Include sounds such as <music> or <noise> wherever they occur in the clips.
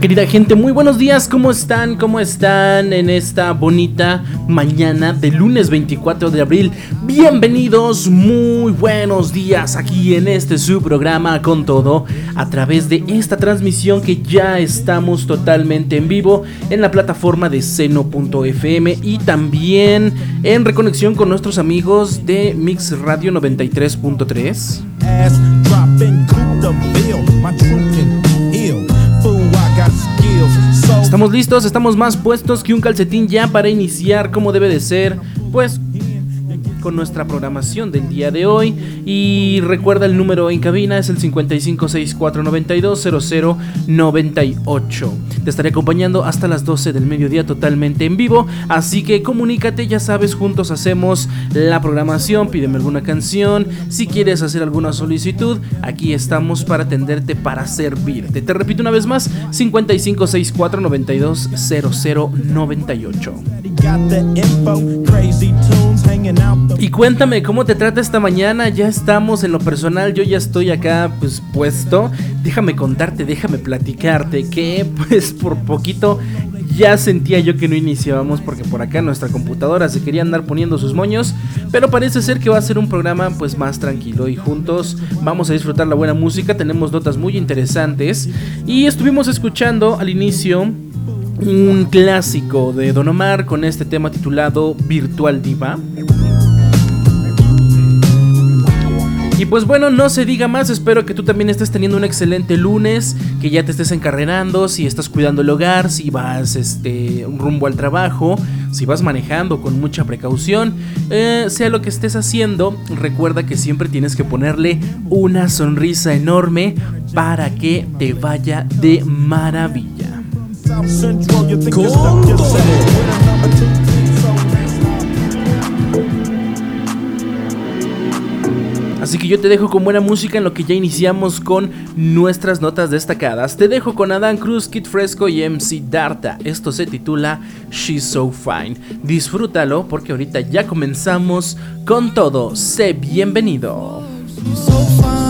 Querida gente, muy buenos días, ¿cómo están? ¿Cómo están en esta bonita mañana de lunes 24 de abril? Bienvenidos, muy buenos días aquí en este su programa con todo a través de esta transmisión que ya estamos totalmente en vivo en la plataforma de seno.fm y también en reconexión con nuestros amigos de Mix Radio 93.3. Estamos listos, estamos más puestos que un calcetín ya para iniciar como debe de ser, pues con nuestra programación del día de hoy y recuerda el número en cabina es el 5564920098. Te estaré acompañando hasta las 12 del mediodía totalmente en vivo, así que comunícate, ya sabes, juntos hacemos la programación, pídeme alguna canción, si quieres hacer alguna solicitud, aquí estamos para atenderte, para servirte. Te repito una vez más, 5564920098. got Y cuéntame cómo te trata esta mañana. Ya estamos en lo personal, yo ya estoy acá pues puesto. Déjame contarte, déjame platicarte que <laughs> pues por poquito ya sentía yo que no iniciábamos porque por acá nuestra computadora se quería andar poniendo sus moños, pero parece ser que va a ser un programa pues más tranquilo y juntos vamos a disfrutar la buena música, tenemos notas muy interesantes y estuvimos escuchando al inicio un clásico de Don Omar con este tema titulado Virtual Diva. Y pues bueno, no se diga más, espero que tú también estés teniendo un excelente lunes, que ya te estés encarrerando, si estás cuidando el hogar, si vas este, rumbo al trabajo, si vas manejando con mucha precaución, eh, sea lo que estés haciendo, recuerda que siempre tienes que ponerle una sonrisa enorme para que te vaya de maravilla. Así que yo te dejo con buena música en lo que ya iniciamos con nuestras notas destacadas. Te dejo con Adán Cruz, Kid Fresco y MC Darta. Esto se titula She's So Fine. Disfrútalo porque ahorita ya comenzamos con todo. Sé bienvenido. so fine.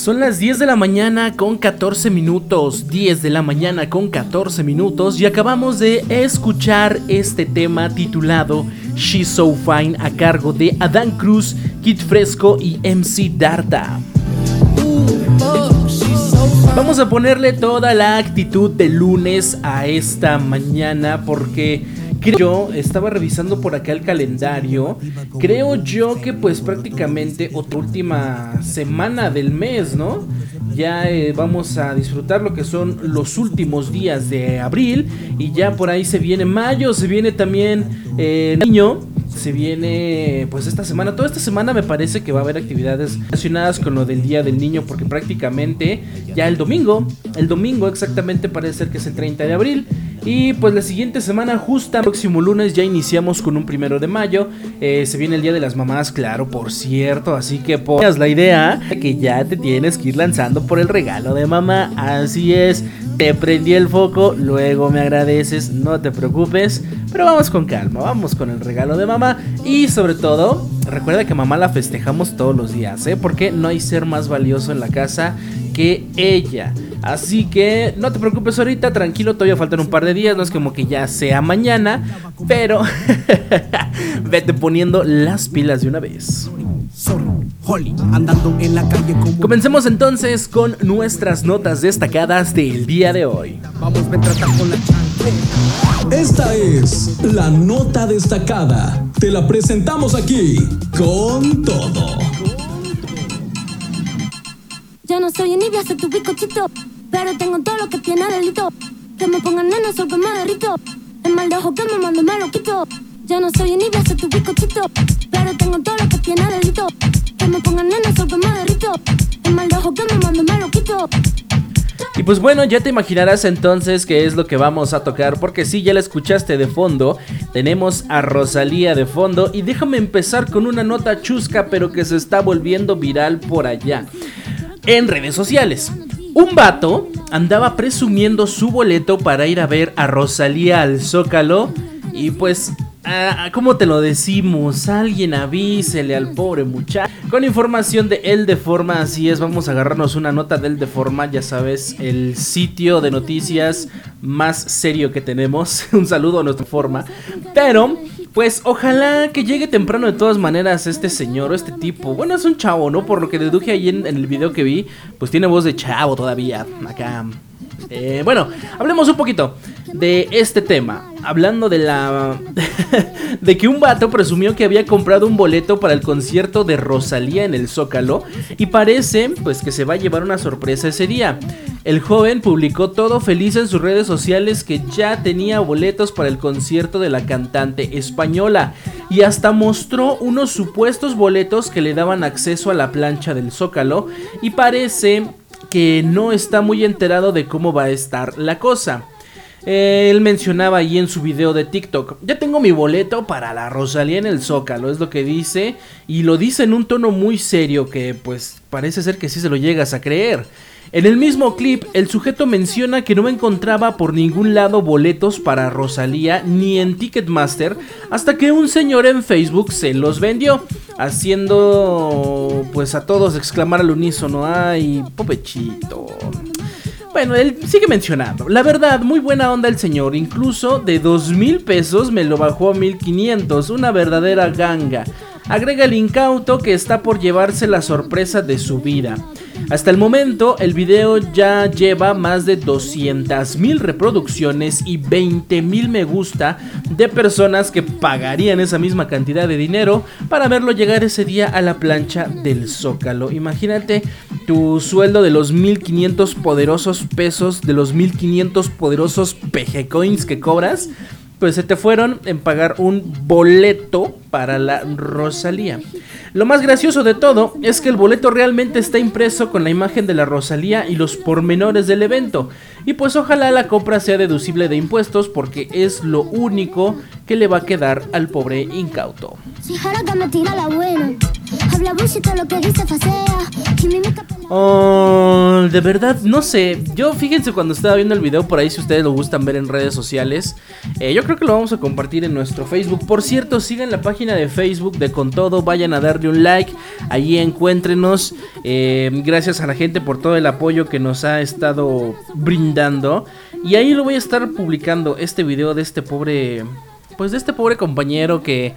Son las 10 de la mañana con 14 minutos, 10 de la mañana con 14 minutos y acabamos de escuchar este tema titulado She's So Fine a cargo de Adán Cruz, Kid Fresco y MC Darta. Vamos a ponerle toda la actitud de lunes a esta mañana porque creo yo, estaba revisando por acá el calendario, creo yo que pues prácticamente otra última semana del mes, ¿no? Ya eh, vamos a disfrutar lo que son los últimos días de abril y ya por ahí se viene mayo, se viene también eh, niño, se viene pues esta semana. Toda esta semana me parece que va a haber actividades relacionadas con lo del Día del Niño porque prácticamente ya el domingo, el domingo exactamente parece ser que es el 30 de abril. Y pues la siguiente semana, justo el próximo lunes, ya iniciamos con un primero de mayo. Eh, se viene el Día de las Mamás, claro, por cierto. Así que pongas la idea que ya te tienes que ir lanzando por el regalo de mamá. Así es, te prendí el foco, luego me agradeces, no te preocupes. Pero vamos con calma, vamos con el regalo de mamá. Y sobre todo, recuerda que mamá la festejamos todos los días, ¿eh? Porque no hay ser más valioso en la casa que ella. Así que no te preocupes ahorita, tranquilo, todavía faltan un par de días, no es como que ya sea mañana, pero <laughs> vete poniendo las pilas de una vez. Andando en la calle como Comencemos entonces con nuestras notas destacadas del día de hoy. vamos tratar con la. Esta es la nota destacada. Te la presentamos aquí con todo. Ya no soy envidia, soy tu bizcochito. Pero tengo todo lo que tiene delito. Que me pongan nena, sol que me derrito. El mal de ojo que me mando me lo quito. Ya no soy envidia, soy tu bizcochito. Pero tengo todo lo que tiene delito. Que me pongan nena, sol que me derrito. El mal de ojo que me mando me quito. Y pues bueno, ya te imaginarás entonces qué es lo que vamos a tocar, porque si ya la escuchaste de fondo, tenemos a Rosalía de fondo y déjame empezar con una nota chusca pero que se está volviendo viral por allá, en redes sociales. Un vato andaba presumiendo su boleto para ir a ver a Rosalía al Zócalo y pues... ah, ¿Cómo te lo decimos? Alguien avísele al pobre muchacho. Con información de El de Forma, así es, vamos a agarrarnos una nota del de Forma, ya sabes, el sitio de noticias más serio que tenemos. <laughs> Un saludo a nuestra forma. Pero, pues ojalá que llegue temprano de todas maneras este señor o este tipo. Bueno, es un chavo, ¿no? Por lo que deduje ahí en, en el video que vi, pues tiene voz de chavo todavía. Acá. Eh, bueno, hablemos un poquito de este tema. Hablando de la. <laughs> de que un vato presumió que había comprado un boleto para el concierto de Rosalía en el Zócalo. Y parece, pues, que se va a llevar una sorpresa ese día. El joven publicó todo feliz en sus redes sociales que ya tenía boletos para el concierto de la cantante española. Y hasta mostró unos supuestos boletos que le daban acceso a la plancha del Zócalo. Y parece que no está muy enterado de cómo va a estar la cosa. Eh, Él mencionaba ahí en su video de TikTok, ya tengo mi boleto para la Rosalía en el Zócalo, es lo que dice, y lo dice en un tono muy serio que pues parece ser que sí se lo llegas a creer. En el mismo clip, el sujeto menciona que no encontraba por ningún lado boletos para Rosalía ni en Ticketmaster hasta que un señor en Facebook se los vendió, haciendo pues a todos exclamar al unísono, ay, popechito. Bueno, él sigue mencionando. La verdad, muy buena onda el señor. Incluso de dos mil pesos me lo bajó a 1500. Una verdadera ganga. Agrega el incauto que está por llevarse la sorpresa de su vida. Hasta el momento, el video ya lleva más de 200 mil reproducciones y 20 mil me gusta de personas que pagarían esa misma cantidad de dinero para verlo llegar ese día a la plancha del Zócalo. Imagínate tu sueldo de los 1500 poderosos pesos, de los 1500 poderosos PG coins que cobras pues se te fueron en pagar un boleto para la Rosalía. Lo más gracioso de todo es que el boleto realmente está impreso con la imagen de la Rosalía y los pormenores del evento. Y pues ojalá la compra sea deducible de impuestos porque es lo único que le va a quedar al pobre incauto. Oh, de verdad, no sé. Yo fíjense cuando estaba viendo el video por ahí, si ustedes lo gustan ver en redes sociales. eh, yo creo que lo vamos a compartir en nuestro Facebook. Por cierto, sigan la página de Facebook de Con Todo. Vayan a darle un like. Allí encuéntrenos. Eh, gracias a la gente por todo el apoyo que nos ha estado brindando. Y ahí lo voy a estar publicando este video de este pobre. Pues de este pobre compañero que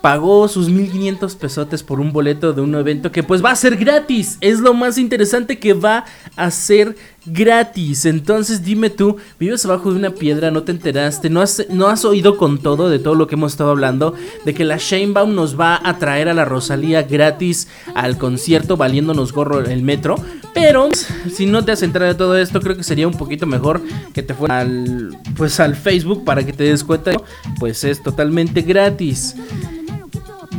pagó sus 1500 pesotes por un boleto de un evento que pues va a ser gratis. Es lo más interesante que va a ser gratis. Entonces dime tú, vives abajo de una piedra, no te enteraste, no has, oído con todo de todo lo que hemos estado hablando, de que la Shanebaum nos va a traer a la Rosalía gratis al concierto valiéndonos gorro el metro. Pero si no te has enterado de todo esto, creo que sería un poquito mejor que te fueras al, pues al Facebook para que te des cuenta. Pues es totalmente gratis.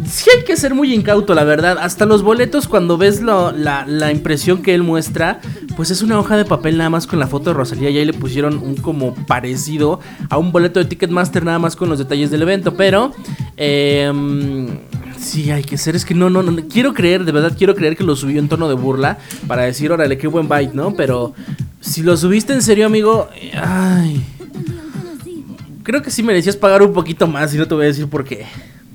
Sí hay que ser muy incauto, la verdad. Hasta los boletos, cuando ves la, la impresión que él muestra, pues es una hoja de papel nada más con la foto de Rosalía. Y ahí le pusieron un como parecido a un boleto de Ticketmaster, nada más con los detalles del evento. Pero, em, sí hay que ser. Es que no, no, no. Quiero creer, de verdad, quiero creer que lo subió en tono de burla para decir, órale, qué buen bite, ¿no? Pero si lo subiste en serio, amigo, eh, ay. Creo que sí merecías pagar un poquito más y no te voy a decir por qué.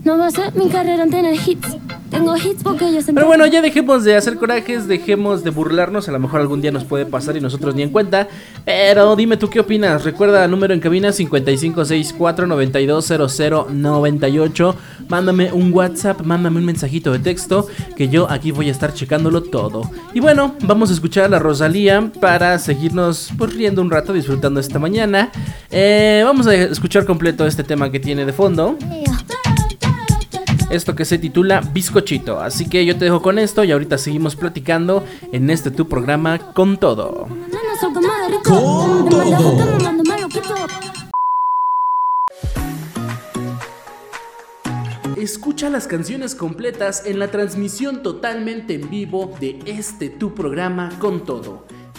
No va a ser mi carrera en tener hits. Tengo hits porque yo Pero bueno, ya dejemos de hacer corajes, dejemos de burlarnos, a lo mejor algún día nos puede pasar y nosotros ni en cuenta. Pero dime tú qué opinas. Recuerda el número en cabina 5564920098. Mándame un WhatsApp, mándame un mensajito de texto que yo aquí voy a estar checándolo todo. Y bueno, vamos a escuchar a la Rosalía para seguirnos pues, riendo un rato, disfrutando esta mañana. Eh, vamos a escuchar completo este tema que tiene de fondo esto que se titula Bizcochito. Así que yo te dejo con esto y ahorita seguimos platicando en este tu programa con todo. Con. Escucha las canciones completas en la transmisión totalmente en vivo de este tu programa con todo.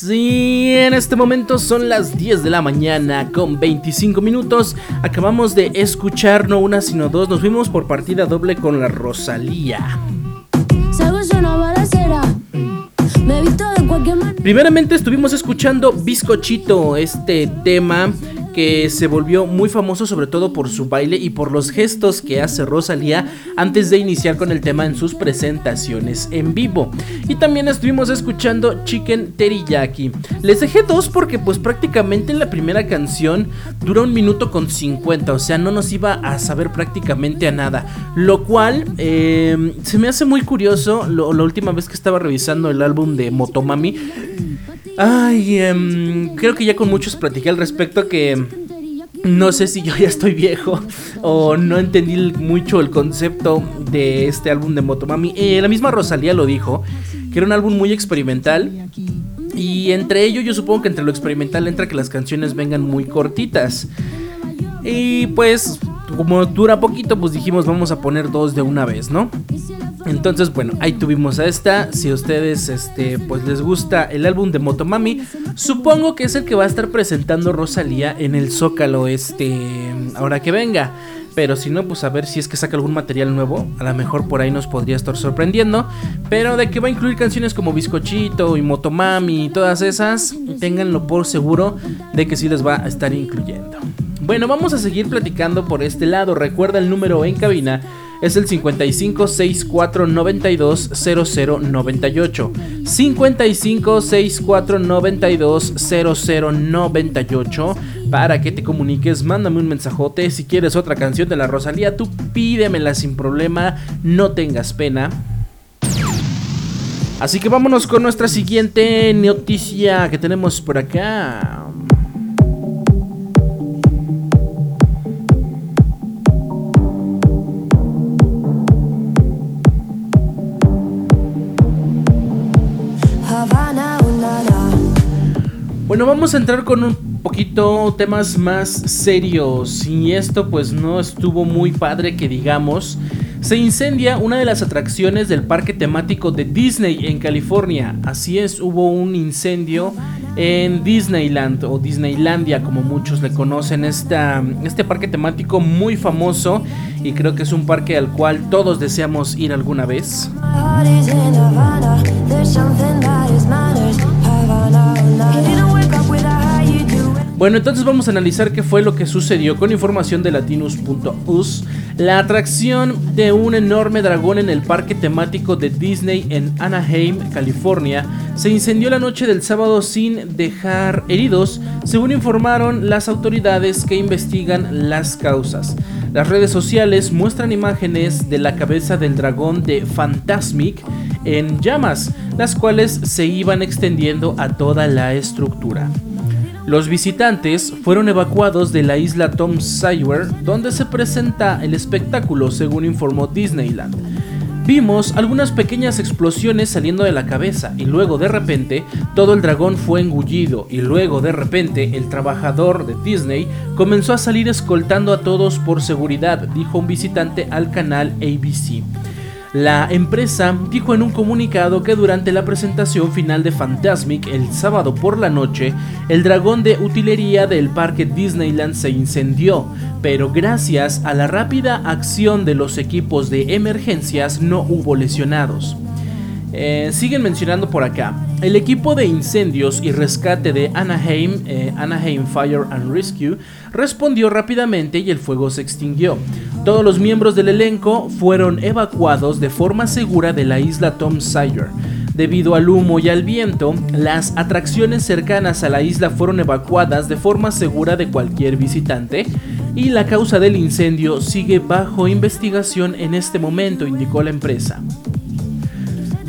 Sí, en este momento son las 10 de la mañana con 25 minutos. Acabamos de escuchar no una sino dos. Nos fuimos por partida doble con la Rosalía. Primeramente estuvimos escuchando Bizcochito, este tema que se volvió muy famoso sobre todo por su baile y por los gestos que hace Rosalía antes de iniciar con el tema en sus presentaciones en vivo. Y también estuvimos escuchando Chicken Teriyaki. Les dejé dos porque pues prácticamente la primera canción dura un minuto con 50, o sea, no nos iba a saber prácticamente a nada. Lo cual eh, se me hace muy curioso, la última vez que estaba revisando el álbum de Motomami, Ay, em, creo que ya con muchos platiqué al respecto que no sé si yo <laughs> ya estoy viejo o no entendí mucho el concepto de este álbum de Motomami. Eh, la misma Rosalía lo dijo, que era un álbum muy experimental. Y entre ello yo supongo que entre lo experimental entra que las canciones vengan muy cortitas. Y pues como dura poquito, pues dijimos vamos a poner dos de una vez, ¿no? Entonces, bueno, ahí tuvimos a esta. Si a ustedes este, pues les gusta el álbum de Motomami, supongo que es el que va a estar presentando Rosalía en el Zócalo este ahora que venga. Pero si no, pues a ver si es que saca algún material nuevo. A lo mejor por ahí nos podría estar sorprendiendo. Pero de que va a incluir canciones como Bizcochito y Motomami y todas esas, ténganlo por seguro de que sí les va a estar incluyendo. Bueno, vamos a seguir platicando por este lado. Recuerda el número en cabina. Es el 55 64 92 0098. 55 64 92 0098. Para que te comuniques, mándame un mensajote. Si quieres otra canción de la Rosalía, tú pídemela sin problema. No tengas pena. Así que vámonos con nuestra siguiente noticia que tenemos por acá. Bueno, vamos a entrar con un poquito temas más serios. Y esto pues no estuvo muy padre que digamos. Se incendia una de las atracciones del parque temático de Disney en California. Así es, hubo un incendio en Disneyland o Disneylandia como muchos le conocen. Esta, este parque temático muy famoso y creo que es un parque al cual todos deseamos ir alguna vez. Bueno, entonces vamos a analizar qué fue lo que sucedió con información de latinus.us. La atracción de un enorme dragón en el parque temático de Disney en Anaheim, California, se incendió la noche del sábado sin dejar heridos, según informaron las autoridades que investigan las causas. Las redes sociales muestran imágenes de la cabeza del dragón de Fantasmic en llamas, las cuales se iban extendiendo a toda la estructura. Los visitantes fueron evacuados de la isla Tom Sawyer, donde se presenta el espectáculo, según informó Disneyland. Vimos algunas pequeñas explosiones saliendo de la cabeza y luego de repente todo el dragón fue engullido y luego de repente el trabajador de Disney comenzó a salir escoltando a todos por seguridad, dijo un visitante al canal ABC. La empresa dijo en un comunicado que durante la presentación final de Fantasmic el sábado por la noche, el dragón de utilería del parque Disneyland se incendió, pero gracias a la rápida acción de los equipos de emergencias no hubo lesionados. Eh, siguen mencionando por acá. El equipo de incendios y rescate de Anaheim, eh, Anaheim Fire and Rescue, respondió rápidamente y el fuego se extinguió. Todos los miembros del elenco fueron evacuados de forma segura de la isla Tom Sawyer. Debido al humo y al viento, las atracciones cercanas a la isla fueron evacuadas de forma segura de cualquier visitante y la causa del incendio sigue bajo investigación en este momento, indicó la empresa.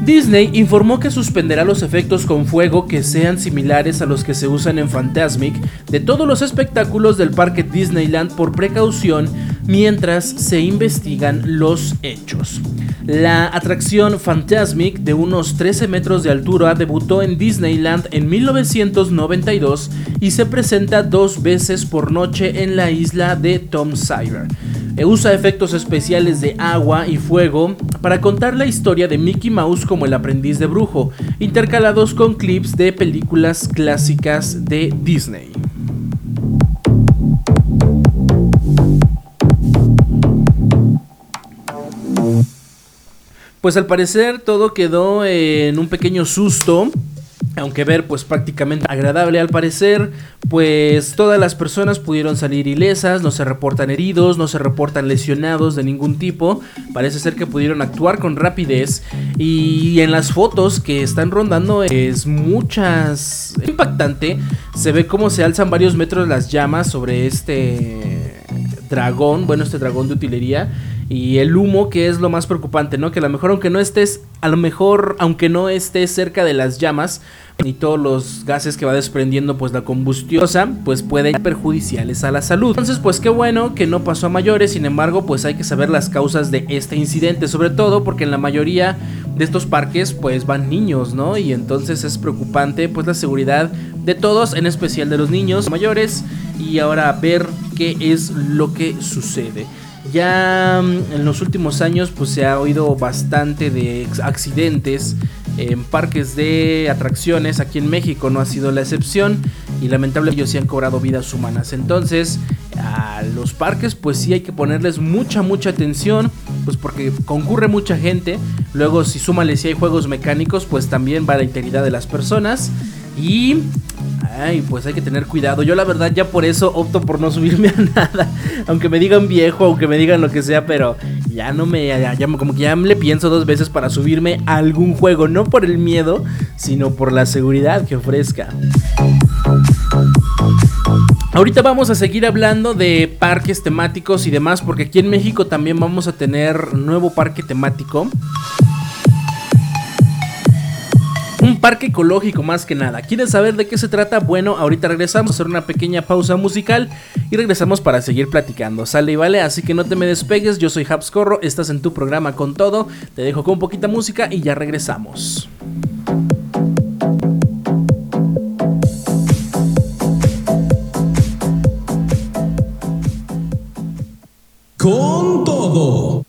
Disney informó que suspenderá los efectos con fuego que sean similares a los que se usan en Fantasmic de todos los espectáculos del parque Disneyland por precaución mientras se investigan los hechos. La atracción Fantasmic de unos 13 metros de altura debutó en Disneyland en 1992 y se presenta dos veces por noche en la isla de Tom Sawyer. E usa efectos especiales de agua y fuego para contar la historia de Mickey Mouse como el aprendiz de brujo, intercalados con clips de películas clásicas de Disney. Pues al parecer todo quedó en un pequeño susto aunque ver pues prácticamente agradable al parecer, pues todas las personas pudieron salir ilesas, no se reportan heridos, no se reportan lesionados de ningún tipo, parece ser que pudieron actuar con rapidez. Y en las fotos que están rondando es muchas impactante, se ve cómo se alzan varios metros las llamas sobre este dragón, bueno este dragón de utilería y el humo que es lo más preocupante, ¿no? Que a lo mejor aunque no estés, a lo mejor aunque no estés cerca de las llamas y todos los gases que va desprendiendo pues la combustiosa, pues pueden ser perjudiciales a la salud. Entonces, pues qué bueno que no pasó a mayores, sin embargo, pues hay que saber las causas de este incidente, sobre todo porque en la mayoría de estos parques pues van niños, ¿no? Y entonces es preocupante pues la seguridad de todos, en especial de los niños mayores y ahora ver qué es lo que sucede. Ya mm, en los últimos años pues se ha oído bastante de accidentes en parques de atracciones. Aquí en México no ha sido la excepción y lamentablemente ellos sí han cobrado vidas humanas. Entonces a los parques pues sí hay que ponerles mucha mucha atención pues porque concurre mucha gente. Luego si súmale si hay juegos mecánicos pues también va la integridad de las personas. Y Ay, pues hay que tener cuidado. Yo la verdad ya por eso opto por no subirme a <laughs> nada. Aunque me digan viejo, aunque me digan lo que sea, pero ya no me... Ya, como que ya le pienso dos veces para subirme a algún juego. No por el miedo, sino por la seguridad que ofrezca. Ahorita vamos a seguir hablando de parques temáticos y demás, porque aquí en México también vamos a tener nuevo parque temático un parque ecológico más que nada. ¿Quieres saber de qué se trata? Bueno, ahorita regresamos a hacer una pequeña pausa musical y regresamos para seguir platicando. Sale y vale, así que no te me despegues. Yo soy Habscorro, estás en tu programa con todo. Te dejo con poquita música y ya regresamos. Con todo.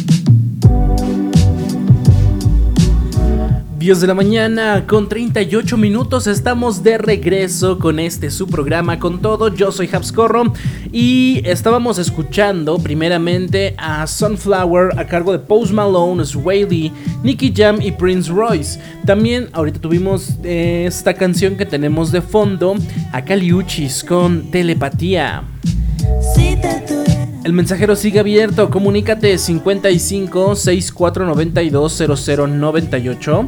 10 de la mañana con 38 minutos estamos de regreso con este su programa con todo. Yo soy Habscorro y estábamos escuchando primeramente a Sunflower a cargo de Post Malone, Swaley, Nicky Jam y Prince Royce. También ahorita tuvimos eh, esta canción que tenemos de fondo a Caliuchis con Telepatía. El mensajero sigue abierto. Comunícate 55 6492 0098.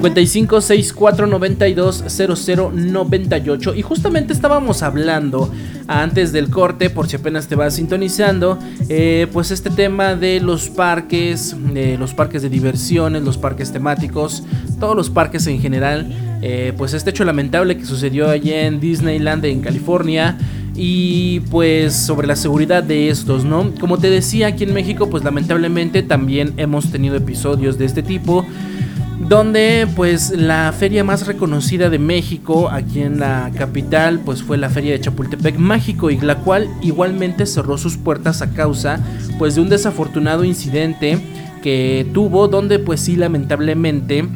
55 64 92 0098 y justamente estábamos hablando antes del corte por si apenas te vas sintonizando eh, pues este tema de los parques de los parques de diversiones los parques temáticos todos los parques en general eh, pues este hecho lamentable que sucedió allí en Disneyland en California y pues sobre la seguridad de estos, ¿no? Como te decía, aquí en México pues lamentablemente también hemos tenido episodios de este tipo donde pues la feria más reconocida de México aquí en la capital pues fue la feria de Chapultepec Mágico y la cual igualmente cerró sus puertas a causa pues de un desafortunado incidente que tuvo donde pues sí lamentablemente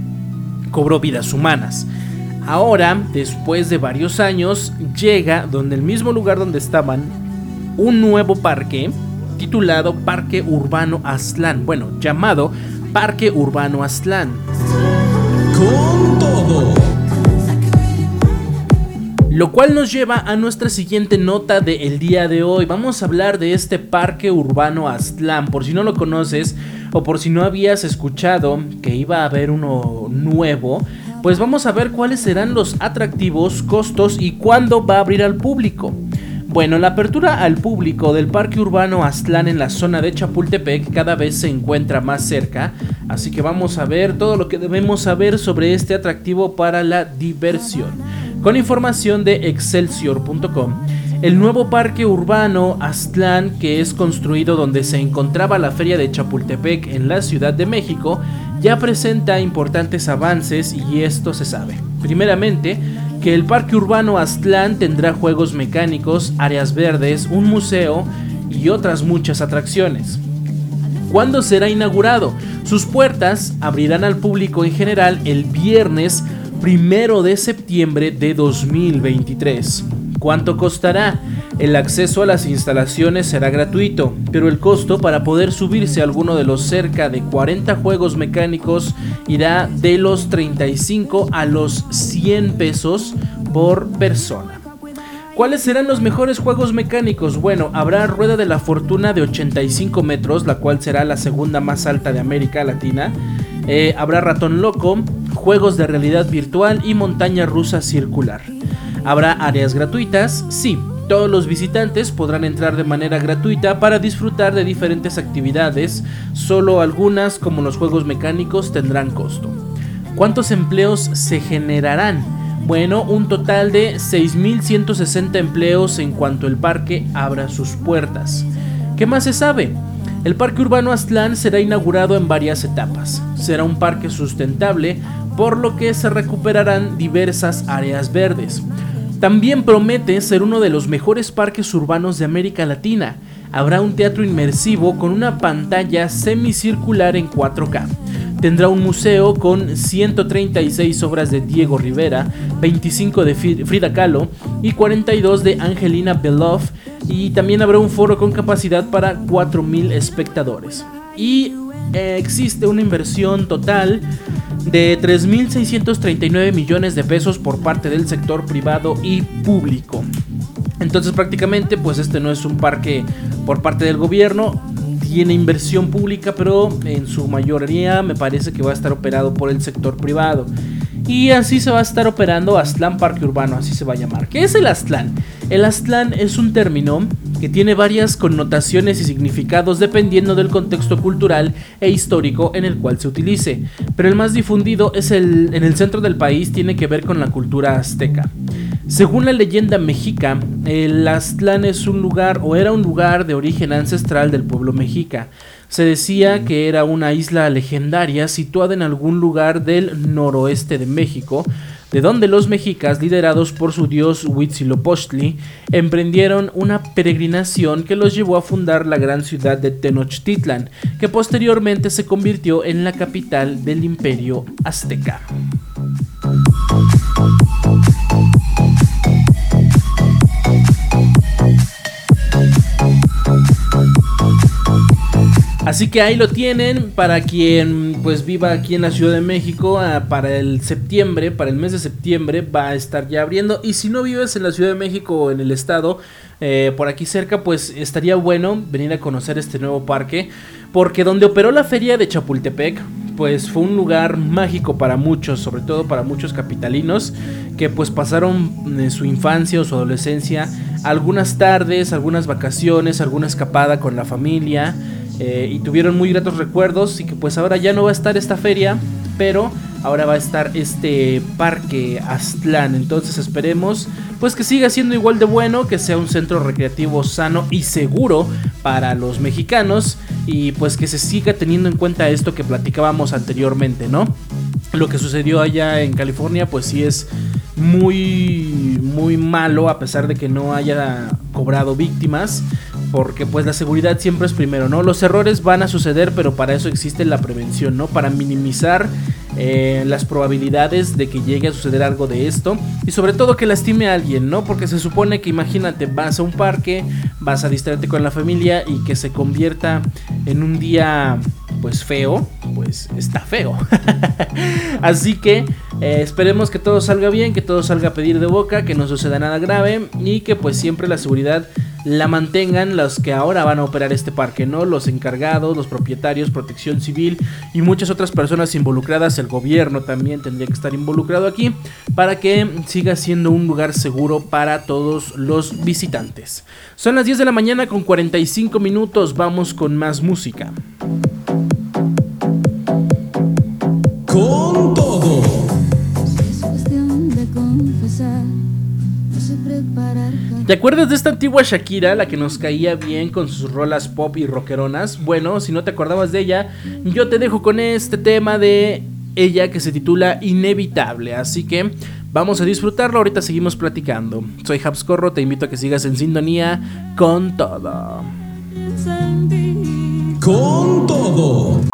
cobró vidas humanas. Ahora, después de varios años, llega donde el mismo lugar donde estaban un nuevo parque titulado Parque Urbano Aztlán, bueno, llamado Parque Urbano Aztlán. Con todo. Lo cual nos lleva a nuestra siguiente nota del día de hoy. Vamos a hablar de este Parque Urbano Aztlán. Por si no lo conoces o por si no habías escuchado que iba a haber uno nuevo, pues vamos a ver cuáles serán los atractivos, costos y cuándo va a abrir al público. Bueno, la apertura al público del Parque Urbano Aztlán en la zona de Chapultepec cada vez se encuentra más cerca, así que vamos a ver todo lo que debemos saber sobre este atractivo para la diversión. Con información de excelsior.com, el nuevo parque urbano Aztlán, que es construido donde se encontraba la feria de Chapultepec en la Ciudad de México, ya presenta importantes avances y esto se sabe. Primeramente, que el Parque Urbano Aztlán tendrá juegos mecánicos, áreas verdes, un museo y otras muchas atracciones. ¿Cuándo será inaugurado? Sus puertas abrirán al público en general el viernes primero de septiembre de 2023. ¿Cuánto costará? El acceso a las instalaciones será gratuito, pero el costo para poder subirse a alguno de los cerca de 40 juegos mecánicos irá de los 35 a los 100 pesos por persona. ¿Cuáles serán los mejores juegos mecánicos? Bueno, habrá Rueda de la Fortuna de 85 metros, la cual será la segunda más alta de América Latina. Eh, habrá Ratón Loco, juegos de realidad virtual y montaña rusa circular. ¿Habrá áreas gratuitas? Sí. Todos los visitantes podrán entrar de manera gratuita para disfrutar de diferentes actividades, solo algunas como los juegos mecánicos tendrán costo. ¿Cuántos empleos se generarán? Bueno, un total de 6.160 empleos en cuanto el parque abra sus puertas. ¿Qué más se sabe? El Parque Urbano Aztlán será inaugurado en varias etapas. Será un parque sustentable, por lo que se recuperarán diversas áreas verdes. También promete ser uno de los mejores parques urbanos de América Latina. Habrá un teatro inmersivo con una pantalla semicircular en 4K. Tendrá un museo con 136 obras de Diego Rivera, 25 de Frida Kahlo y 42 de Angelina Beloff. Y también habrá un foro con capacidad para 4.000 espectadores. Y eh, existe una inversión total de 3.639 millones de pesos por parte del sector privado y público. Entonces prácticamente pues este no es un parque por parte del gobierno, tiene inversión pública, pero en su mayoría me parece que va a estar operado por el sector privado. Y así se va a estar operando Aztlán Parque Urbano, así se va a llamar. ¿Qué es el Aztlán? El Aztlán es un término que tiene varias connotaciones y significados dependiendo del contexto cultural e histórico en el cual se utilice, pero el más difundido es el en el centro del país tiene que ver con la cultura azteca. Según la leyenda mexica, el Aztlán es un lugar o era un lugar de origen ancestral del pueblo mexica. Se decía que era una isla legendaria situada en algún lugar del noroeste de México, de donde los mexicas, liderados por su dios Huitzilopochtli, emprendieron una peregrinación que los llevó a fundar la gran ciudad de Tenochtitlan, que posteriormente se convirtió en la capital del imperio azteca. Así que ahí lo tienen para quien pues viva aquí en la Ciudad de México ah, para el septiembre, para el mes de septiembre va a estar ya abriendo. Y si no vives en la Ciudad de México o en el estado eh, por aquí cerca pues estaría bueno venir a conocer este nuevo parque porque donde operó la feria de Chapultepec pues fue un lugar mágico para muchos, sobre todo para muchos capitalinos que pues pasaron en su infancia o su adolescencia algunas tardes, algunas vacaciones, alguna escapada con la familia eh, y tuvieron muy gratos recuerdos y que pues ahora ya no va a estar esta feria, pero ahora va a estar este parque Aztlán. Entonces esperemos pues que siga siendo igual de bueno, que sea un centro recreativo sano y seguro para los mexicanos y pues que se siga teniendo en cuenta esto que platicábamos anteriormente, ¿no? Lo que sucedió allá en California pues sí es muy muy malo a pesar de que no haya cobrado víctimas porque pues la seguridad siempre es primero, ¿no? Los errores van a suceder, pero para eso existe la prevención, ¿no? Para minimizar eh, las probabilidades de que llegue a suceder algo de esto y sobre todo que lastime a alguien, ¿no? Porque se supone que imagínate, vas a un parque, vas a distraerte con la familia y que se convierta en un día pues feo, pues está feo. <laughs> Así que eh, esperemos que todo salga bien, que todo salga a pedir de boca, que no suceda nada grave y que pues siempre la seguridad la mantengan los que ahora van a operar este parque, ¿no? Los encargados, los propietarios, protección civil y muchas otras personas involucradas, el gobierno también tendría que estar involucrado aquí para que siga siendo un lugar seguro para todos los visitantes. Son las 10 de la mañana con 45 minutos, vamos con más música. Con todo. Es cuestión de confesar, no sé preparar ¿Te acuerdas de esta antigua Shakira, la que nos caía bien con sus rolas pop y rockeronas? Bueno, si no te acordabas de ella, yo te dejo con este tema de ella que se titula Inevitable. Así que vamos a disfrutarlo, ahorita seguimos platicando. Soy Habscorro, te invito a que sigas en sintonía con todo. Con todo.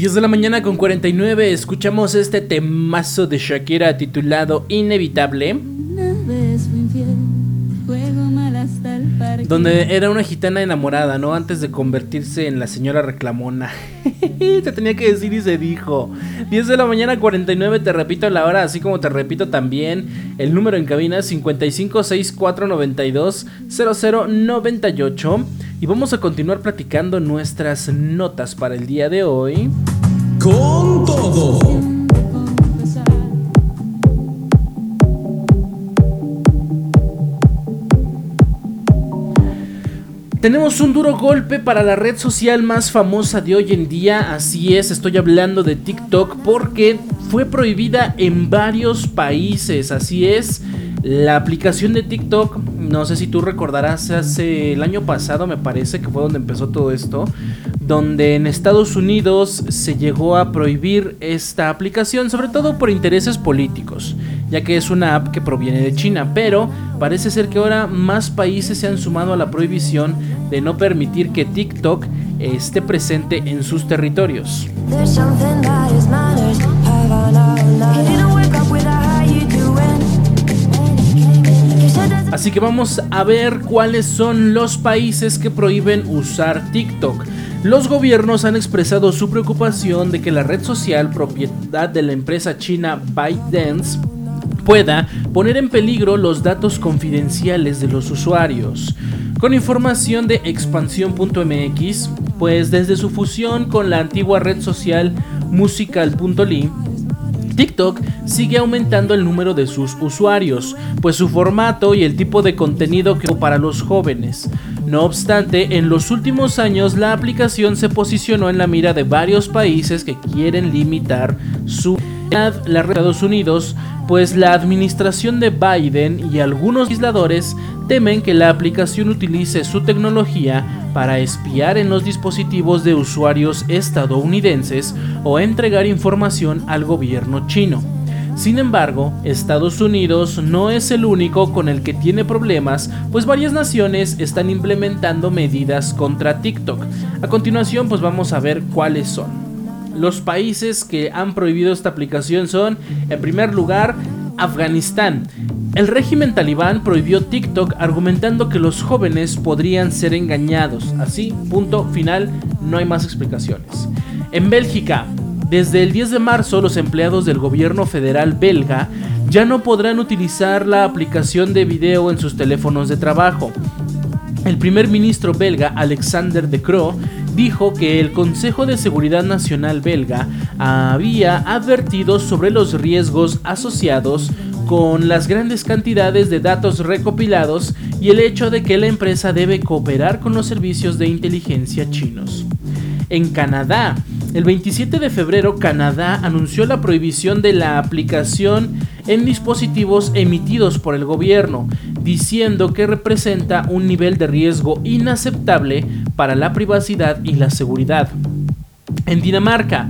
10 de la mañana con 49 escuchamos este temazo de Shakira titulado Inevitable. Juego mal hasta el parque. Donde era una gitana enamorada, ¿no? Antes de convertirse en la señora reclamona. <laughs> se tenía que decir y se dijo. 10 de la mañana 49, te repito la hora, así como te repito también el número en cabina 5564920098. Y vamos a continuar platicando nuestras notas para el día de hoy. Con todo. Tenemos un duro golpe para la red social más famosa de hoy en día, así es, estoy hablando de TikTok porque fue prohibida en varios países, así es. La aplicación de TikTok, no sé si tú recordarás, hace el año pasado me parece que fue donde empezó todo esto, donde en Estados Unidos se llegó a prohibir esta aplicación, sobre todo por intereses políticos, ya que es una app que proviene de China, pero parece ser que ahora más países se han sumado a la prohibición de no permitir que TikTok esté presente en sus territorios. Así que vamos a ver cuáles son los países que prohíben usar TikTok. Los gobiernos han expresado su preocupación de que la red social propiedad de la empresa china ByteDance pueda poner en peligro los datos confidenciales de los usuarios. Con información de expansión.mx, pues desde su fusión con la antigua red social musical.ly, TikTok sigue aumentando el número de sus usuarios, pues su formato y el tipo de contenido que para los jóvenes. No obstante, en los últimos años la aplicación se posicionó en la mira de varios países que quieren limitar su la Estados Unidos, pues la administración de Biden y algunos legisladores temen que la aplicación utilice su tecnología para espiar en los dispositivos de usuarios estadounidenses o entregar información al gobierno chino. Sin embargo, Estados Unidos no es el único con el que tiene problemas, pues varias naciones están implementando medidas contra TikTok. A continuación, pues vamos a ver cuáles son. Los países que han prohibido esta aplicación son, en primer lugar, Afganistán. El régimen talibán prohibió TikTok argumentando que los jóvenes podrían ser engañados. Así, punto final, no hay más explicaciones. En Bélgica, desde el 10 de marzo los empleados del gobierno federal belga ya no podrán utilizar la aplicación de video en sus teléfonos de trabajo. El primer ministro belga Alexander De Croo dijo que el Consejo de Seguridad Nacional belga había advertido sobre los riesgos asociados con las grandes cantidades de datos recopilados y el hecho de que la empresa debe cooperar con los servicios de inteligencia chinos. En Canadá, el 27 de febrero Canadá anunció la prohibición de la aplicación en dispositivos emitidos por el gobierno, diciendo que representa un nivel de riesgo inaceptable para la privacidad y la seguridad. En Dinamarca,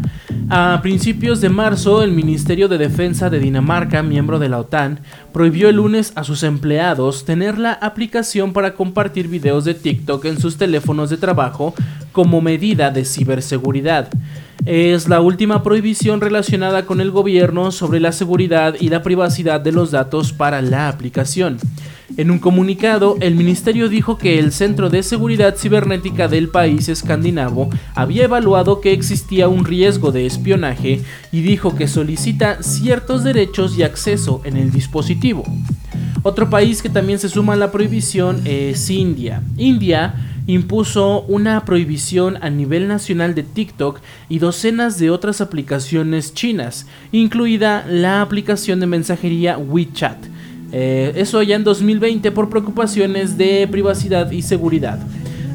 a principios de marzo, el Ministerio de Defensa de Dinamarca, miembro de la OTAN, prohibió el lunes a sus empleados tener la aplicación para compartir videos de TikTok en sus teléfonos de trabajo como medida de ciberseguridad. Es la última prohibición relacionada con el gobierno sobre la seguridad y la privacidad de los datos para la aplicación. En un comunicado, el ministerio dijo que el Centro de Seguridad Cibernética del país escandinavo había evaluado que existía un riesgo de espionaje y dijo que solicita ciertos derechos y acceso en el dispositivo. Otro país que también se suma a la prohibición es India. India impuso una prohibición a nivel nacional de TikTok y docenas de otras aplicaciones chinas, incluida la aplicación de mensajería WeChat eh, eso ya en 2020 por preocupaciones de privacidad y seguridad.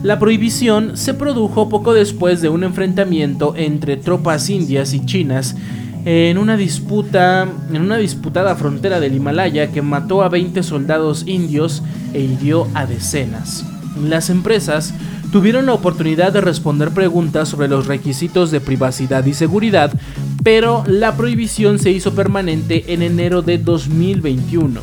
La prohibición se produjo poco después de un enfrentamiento entre tropas indias y chinas en una disputa en una disputada frontera del Himalaya que mató a 20 soldados indios e hirió a decenas. Las empresas tuvieron la oportunidad de responder preguntas sobre los requisitos de privacidad y seguridad, pero la prohibición se hizo permanente en enero de 2021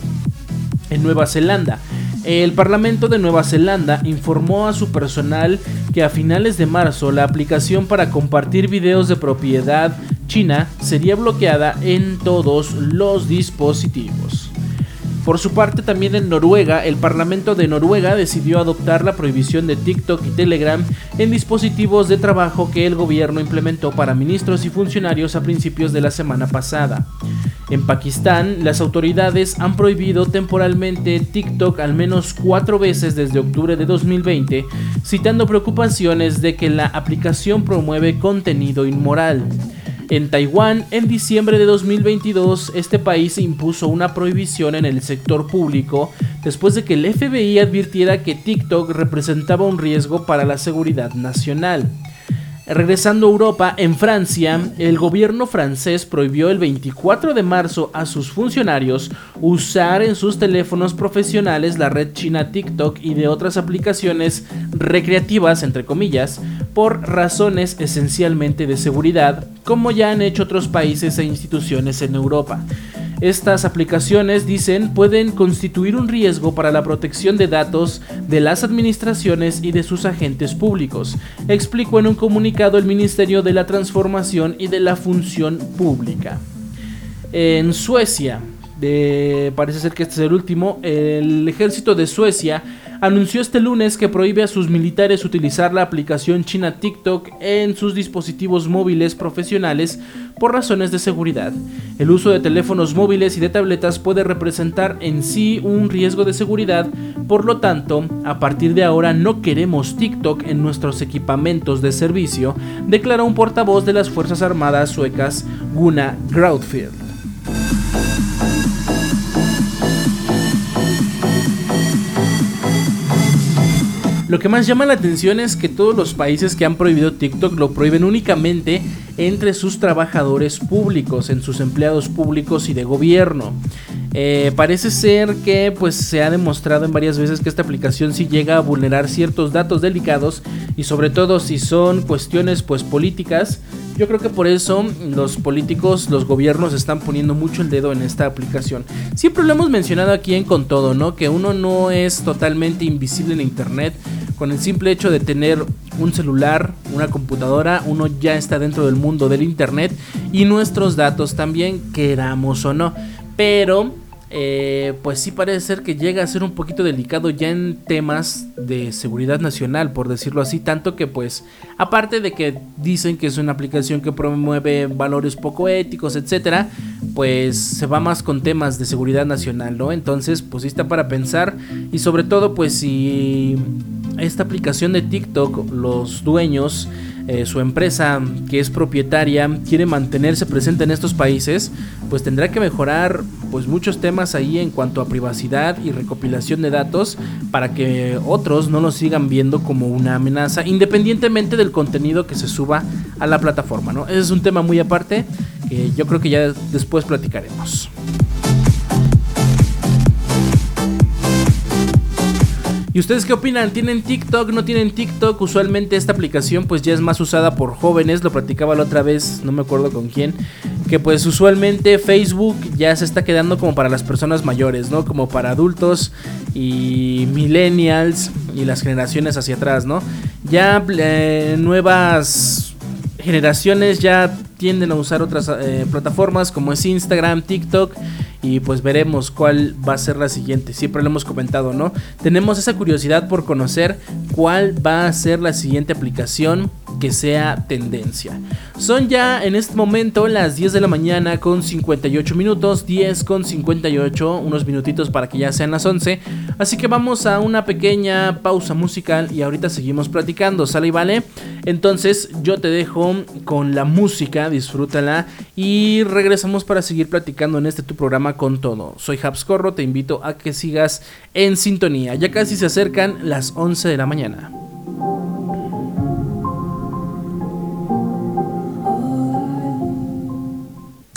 en Nueva Zelanda. El Parlamento de Nueva Zelanda informó a su personal que a finales de marzo la aplicación para compartir videos de propiedad china sería bloqueada en todos los dispositivos. Por su parte, también en Noruega, el Parlamento de Noruega decidió adoptar la prohibición de TikTok y Telegram en dispositivos de trabajo que el gobierno implementó para ministros y funcionarios a principios de la semana pasada. En Pakistán, las autoridades han prohibido temporalmente TikTok al menos cuatro veces desde octubre de 2020, citando preocupaciones de que la aplicación promueve contenido inmoral. En Taiwán, en diciembre de 2022, este país impuso una prohibición en el sector público después de que el FBI advirtiera que TikTok representaba un riesgo para la seguridad nacional. Regresando a Europa, en Francia, el gobierno francés prohibió el 24 de marzo a sus funcionarios usar en sus teléfonos profesionales la red china TikTok y de otras aplicaciones recreativas, entre comillas, por razones esencialmente de seguridad, como ya han hecho otros países e instituciones en Europa. Estas aplicaciones, dicen, pueden constituir un riesgo para la protección de datos de las administraciones y de sus agentes públicos, explicó en un comunicado el Ministerio de la Transformación y de la Función Pública. En Suecia, parece ser que este es el último, el ejército de Suecia anunció este lunes que prohíbe a sus militares utilizar la aplicación china TikTok en sus dispositivos móviles profesionales por razones de seguridad. El uso de teléfonos móviles y de tabletas puede representar en sí un riesgo de seguridad, por lo tanto, a partir de ahora no queremos TikTok en nuestros equipamientos de servicio, declaró un portavoz de las Fuerzas Armadas suecas, Gunnar Grautfield. Lo que más llama la atención es que todos los países que han prohibido TikTok lo prohíben únicamente entre sus trabajadores públicos, en sus empleados públicos y de gobierno. Eh, parece ser que pues se ha demostrado en varias veces que esta aplicación sí llega a vulnerar ciertos datos delicados y sobre todo si son cuestiones pues políticas. Yo creo que por eso los políticos, los gobiernos están poniendo mucho el dedo en esta aplicación. Siempre lo hemos mencionado aquí en Con Todo, ¿no? Que uno no es totalmente invisible en Internet con el simple hecho de tener un celular, una computadora, uno ya está dentro del mundo del Internet y nuestros datos también, queramos o no. Pero eh, pues sí parece ser que llega a ser un poquito delicado ya en temas de seguridad nacional, por decirlo así, tanto que pues aparte de que dicen que es una aplicación que promueve valores poco éticos, etcétera, pues se va más con temas de seguridad nacional, ¿no? Entonces, pues sí está para pensar y sobre todo pues si esta aplicación de TikTok los dueños eh, su empresa que es propietaria quiere mantenerse presente en estos países, pues tendrá que mejorar pues muchos temas ahí en cuanto a privacidad y recopilación de datos para que otros no lo sigan viendo como una amenaza, independientemente del contenido que se suba a la plataforma, ¿no? Ese es un tema muy aparte que yo creo que ya después platicaremos. ¿Y ustedes qué opinan? ¿Tienen TikTok? ¿No tienen TikTok? Usualmente esta aplicación pues ya es más usada por jóvenes, lo practicaba la otra vez, no me acuerdo con quién, que pues usualmente Facebook ya se está quedando como para las personas mayores, ¿no? Como para adultos y millennials y las generaciones hacia atrás, ¿no? Ya eh, nuevas generaciones ya tienden a usar otras eh, plataformas como es Instagram, TikTok y pues veremos cuál va a ser la siguiente. Siempre lo hemos comentado, ¿no? Tenemos esa curiosidad por conocer cuál va a ser la siguiente aplicación que sea tendencia. Son ya en este momento las 10 de la mañana con 58 minutos, 10 con 58, unos minutitos para que ya sean las 11. Así que vamos a una pequeña pausa musical y ahorita seguimos platicando, ¿sale y vale? Entonces yo te dejo con la música, disfrútala y regresamos para seguir platicando en este tu programa con todo. Soy Habscorro, te invito a que sigas en sintonía. Ya casi se acercan las 11 de la mañana.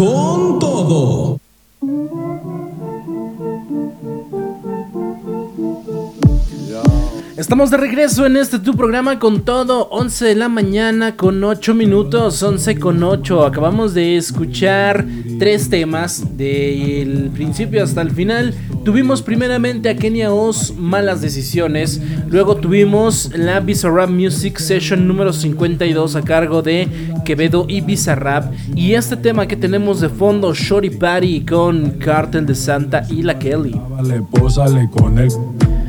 Con todo. Estamos de regreso en este tu programa con todo, 11 de la mañana con 8 minutos, 11 con 8. Acabamos de escuchar tres temas del principio hasta el final. Tuvimos primeramente a Kenia Oz, Malas Decisiones. Luego tuvimos la Bizarrap Music Session número 52 a cargo de Quevedo y Bizarrap. Y este tema que tenemos de fondo, Shorty Party con Cartel de Santa y la Kelly. Vale.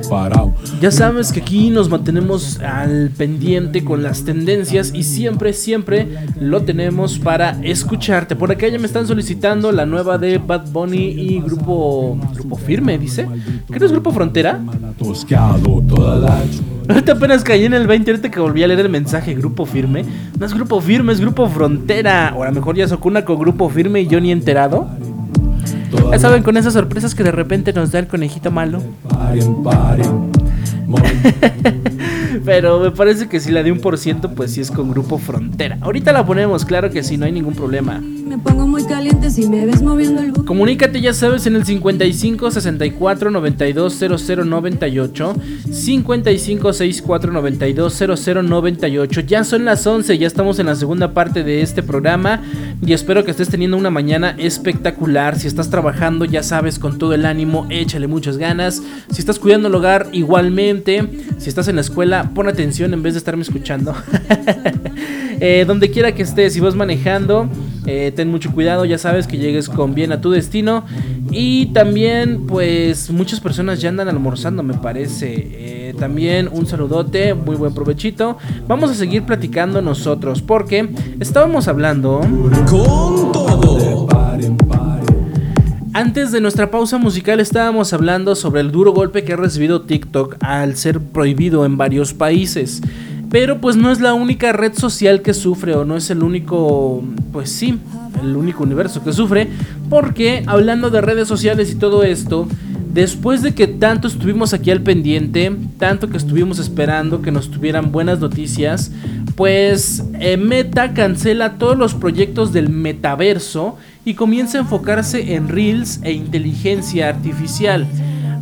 Parado. Ya sabes que aquí nos mantenemos al pendiente con las tendencias y siempre, siempre lo tenemos para escucharte. Por acá ya me están solicitando la nueva de Bad Bunny y Grupo Grupo Firme, dice. ¿Qué no es Grupo Frontera? Ahorita apenas caí en el 20, ahorita que volví a leer el mensaje Grupo Firme. No es Grupo Firme, es Grupo Frontera. O a lo mejor ya Sokuna con Grupo Firme y yo ni enterado. Ya saben, con esas sorpresas que de repente nos da el conejito malo. <laughs> Pero me parece que si la de un por ciento, pues sí es con Grupo Frontera. Ahorita la ponemos, claro que sí, no hay ningún problema. Me pongo muy caliente si me ves moviendo el Comunícate, ya sabes, en el 55 64 92 00 98. 55 64 92 00 98. Ya son las 11, ya estamos en la segunda parte de este programa. Y espero que estés teniendo una mañana espectacular. Si estás trabajando, ya sabes, con todo el ánimo, échale muchas ganas. Si estás cuidando el hogar, igualmente. Si estás en la escuela, pon atención en vez de estarme escuchando. <laughs> Eh, donde quiera que estés, si vas manejando, eh, ten mucho cuidado, ya sabes que llegues con bien a tu destino. Y también, pues, muchas personas ya andan almorzando, me parece. Eh, también un saludote, muy buen provechito. Vamos a seguir platicando nosotros, porque estábamos hablando... Con. Antes de nuestra pausa musical estábamos hablando sobre el duro golpe que ha recibido TikTok al ser prohibido en varios países. Pero pues no es la única red social que sufre o no es el único, pues sí, el único universo que sufre. Porque hablando de redes sociales y todo esto, después de que tanto estuvimos aquí al pendiente, tanto que estuvimos esperando que nos tuvieran buenas noticias, pues eh, Meta cancela todos los proyectos del metaverso y comienza a enfocarse en Reels e inteligencia artificial.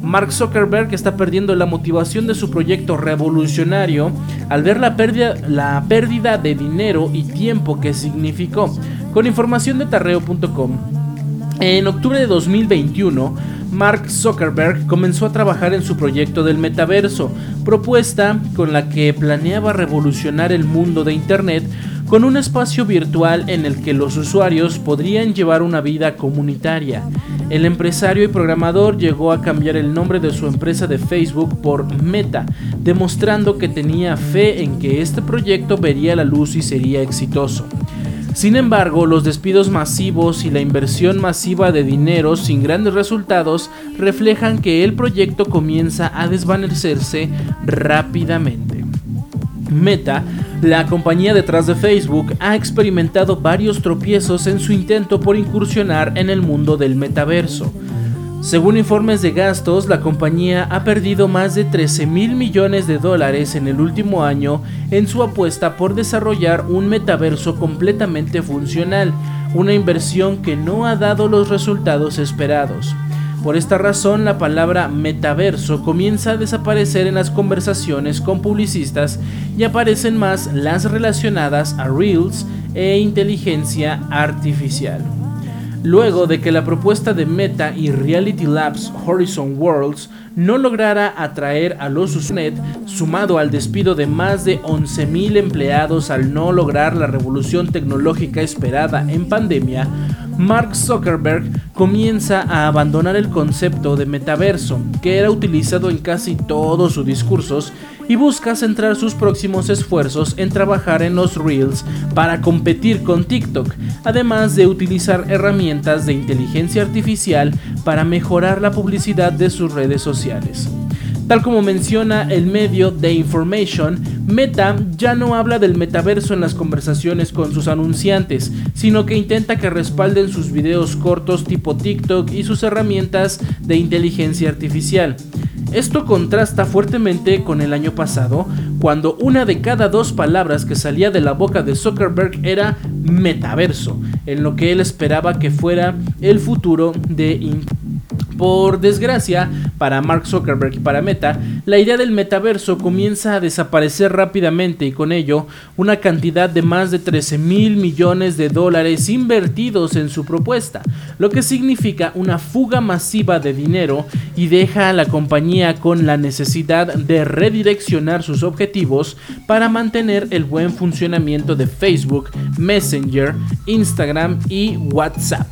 Mark Zuckerberg está perdiendo la motivación de su proyecto revolucionario al ver la pérdida, la pérdida de dinero y tiempo que significó. Con información de tarreo.com. En octubre de 2021, Mark Zuckerberg comenzó a trabajar en su proyecto del metaverso, propuesta con la que planeaba revolucionar el mundo de Internet con un espacio virtual en el que los usuarios podrían llevar una vida comunitaria. El empresario y programador llegó a cambiar el nombre de su empresa de Facebook por Meta, demostrando que tenía fe en que este proyecto vería la luz y sería exitoso. Sin embargo, los despidos masivos y la inversión masiva de dinero sin grandes resultados reflejan que el proyecto comienza a desvanecerse rápidamente. Meta, la compañía detrás de Facebook, ha experimentado varios tropiezos en su intento por incursionar en el mundo del metaverso. Según informes de gastos, la compañía ha perdido más de 13 mil millones de dólares en el último año en su apuesta por desarrollar un metaverso completamente funcional, una inversión que no ha dado los resultados esperados. Por esta razón, la palabra metaverso comienza a desaparecer en las conversaciones con publicistas y aparecen más las relacionadas a Reels e inteligencia artificial. Luego de que la propuesta de Meta y Reality Labs Horizon Worlds no lograra atraer a los usuarios, sumado al despido de más de 11.000 empleados al no lograr la revolución tecnológica esperada en pandemia, Mark Zuckerberg comienza a abandonar el concepto de metaverso, que era utilizado en casi todos sus discursos, y busca centrar sus próximos esfuerzos en trabajar en los Reels para competir con TikTok, además de utilizar herramientas de inteligencia artificial para mejorar la publicidad de sus redes sociales. Tal como menciona el medio The Information, Meta ya no habla del metaverso en las conversaciones con sus anunciantes, sino que intenta que respalden sus videos cortos tipo TikTok y sus herramientas de inteligencia artificial. Esto contrasta fuertemente con el año pasado, cuando una de cada dos palabras que salía de la boca de Zuckerberg era metaverso, en lo que él esperaba que fuera el futuro de Internet. Por desgracia, para Mark Zuckerberg y para Meta, la idea del metaverso comienza a desaparecer rápidamente y con ello una cantidad de más de 13 mil millones de dólares invertidos en su propuesta, lo que significa una fuga masiva de dinero y deja a la compañía con la necesidad de redireccionar sus objetivos para mantener el buen funcionamiento de Facebook, Messenger, Instagram y WhatsApp.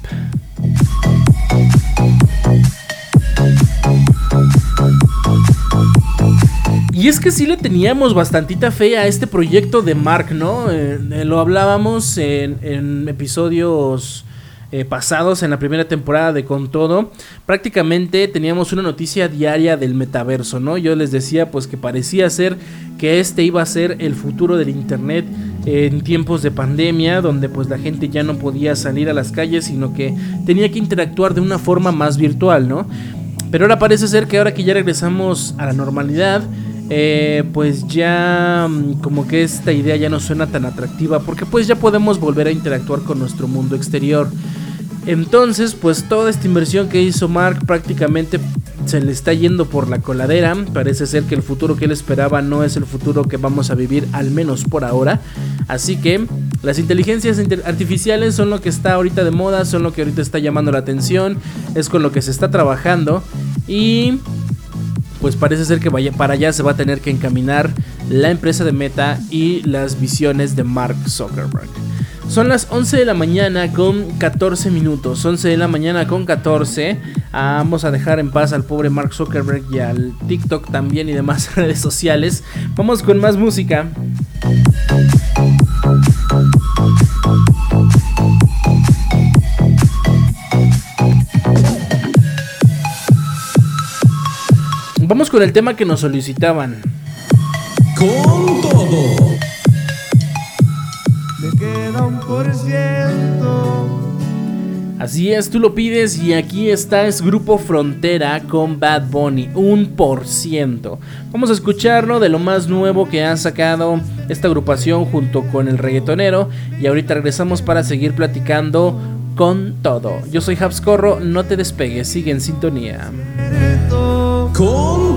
Y es que sí le teníamos bastantita fe a este proyecto de Mark, ¿no? Eh, eh, lo hablábamos en, episodios eh, pasados en la primera temporada de Con Todo. Prácticamente teníamos una noticia diaria del metaverso, ¿no? Yo les decía pues que parecía ser que este iba a ser el futuro del Internet en tiempos de pandemia, donde pues la gente ya no podía salir a las calles, sino que tenía que interactuar de una forma más virtual, ¿no? Pero ahora parece ser que ahora que ya regresamos a la normalidad, eh, pues ya mm, como que esta idea ya no suena tan atractiva porque pues ya podemos volver a interactuar con nuestro mundo exterior. Entonces, pues toda esta inversión que hizo Mark prácticamente se le está yendo por la coladera. Parece ser que el futuro que él esperaba no es el futuro que vamos a vivir, al menos por ahora. Así que las inteligencias artificiales son lo que está ahorita de moda, son lo que ahorita está llamando la atención, es con lo que se está trabajando. Y pues parece ser que para allá se va a tener que encaminar la empresa de Meta y las visiones de Mark Zuckerberg. Son las 11 de la mañana con 14 minutos. 11 de la mañana con 14. Ah, vamos a dejar en paz al pobre Mark Zuckerberg y al TikTok también y demás <laughs> redes sociales. Vamos con más música. Vamos con el tema que nos solicitaban. Con todo. Así es, tú lo pides y aquí está es Grupo Frontera con Bad Bunny, un por ciento. Vamos a escucharlo de lo más nuevo que ha sacado esta agrupación junto con el reggaetonero y ahorita regresamos para seguir platicando con todo. Yo soy Habscorro, no te despegues, sigue en sintonía. Con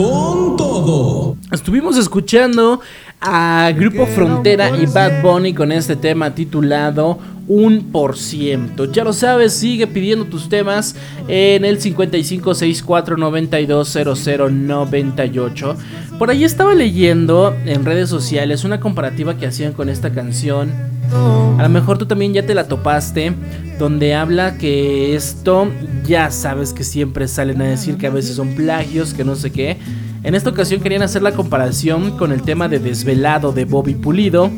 Con todo. Estuvimos escuchando a Grupo Frontera y Bad Bunny con este tema titulado Un por ciento. Ya lo sabes, sigue pidiendo tus temas en el 5564920098. Por ahí estaba leyendo en redes sociales una comparativa que hacían con esta canción. A lo mejor tú también ya te la topaste, donde habla que esto ya sabes que siempre salen a decir que a veces son plagios, que no sé qué. En esta ocasión querían hacer la comparación con el tema de Desvelado de Bobby Pulido.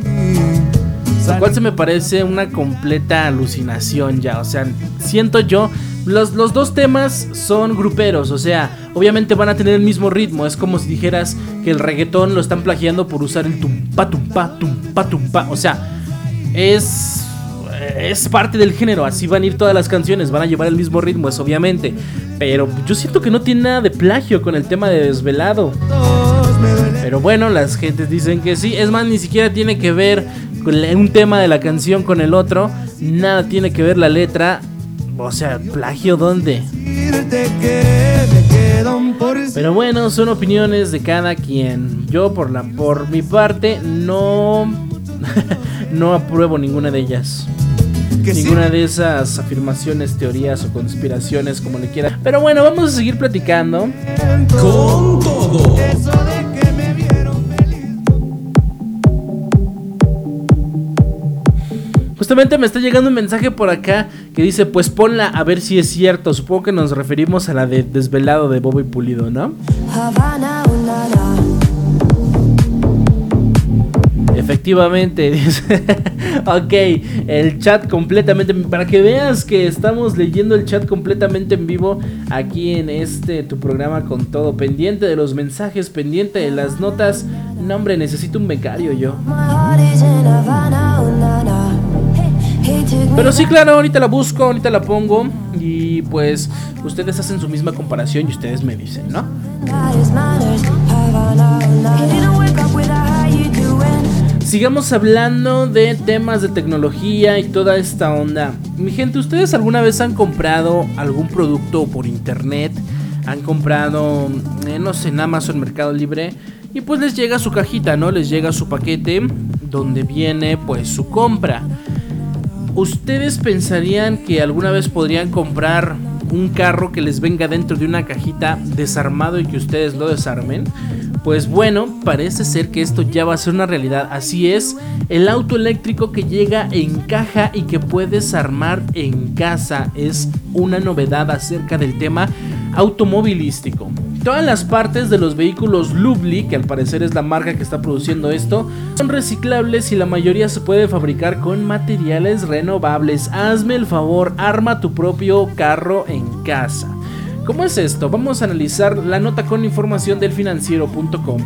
Lo cual se me parece una completa alucinación ya. O sea, siento yo. Los, los, dos temas son gruperos, o sea, obviamente van a tener el mismo ritmo. Es como si dijeras que el reggaetón lo están plagiando por usar el tumpa, tumpa, tumpa, tumpa. O sea, es es parte del género, así van a ir todas las canciones, van a llevar el mismo ritmo, es obviamente. Pero yo siento que no tiene nada de plagio con el tema de desvelado. Pero bueno, las gentes dicen que sí. Es más, ni siquiera tiene que ver un tema de la canción con el otro. Nada tiene que ver la letra. O sea, plagio dónde. Pero bueno, son opiniones de cada quien. Yo por la por mi parte no <laughs> no apruebo ninguna de ellas ninguna de esas afirmaciones, teorías o conspiraciones, como le quiera. Pero bueno, vamos a seguir platicando. Con todo. Justamente me está llegando un mensaje por acá que dice, pues ponla a ver si es cierto. Supongo que nos referimos a la de Desvelado de Bobo y Pulido, ¿no? Efectivamente, <laughs> ok, el chat completamente, para que veas que estamos leyendo el chat completamente en vivo aquí en este tu programa con todo, pendiente de los mensajes, pendiente de las notas. No hombre, necesito un becario yo. Pero sí, claro, ahorita la busco, ahorita la pongo y pues ustedes hacen su misma comparación y ustedes me dicen, ¿no? Sigamos hablando de temas de tecnología y toda esta onda. Mi gente, ¿ustedes alguna vez han comprado algún producto por internet? ¿Han comprado, eh, no sé, en Amazon Mercado Libre? Y pues les llega su cajita, ¿no? Les llega su paquete donde viene pues su compra. ¿Ustedes pensarían que alguna vez podrían comprar un carro que les venga dentro de una cajita desarmado y que ustedes lo desarmen? Pues bueno, parece ser que esto ya va a ser una realidad. Así es, el auto eléctrico que llega en caja y que puedes armar en casa es una novedad acerca del tema automovilístico. Todas las partes de los vehículos Lubli, que al parecer es la marca que está produciendo esto, son reciclables y la mayoría se puede fabricar con materiales renovables. Hazme el favor, arma tu propio carro en casa. ¿Cómo es esto? Vamos a analizar la nota con información del financiero.com.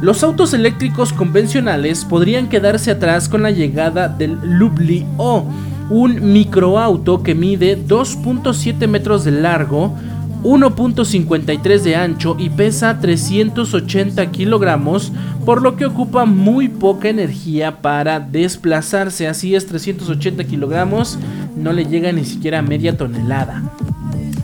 Los autos eléctricos convencionales podrían quedarse atrás con la llegada del Lubli O, un microauto que mide 2.7 metros de largo, 1.53 de ancho y pesa 380 kilogramos, por lo que ocupa muy poca energía para desplazarse. Así es, 380 kilogramos, no le llega ni siquiera a media tonelada.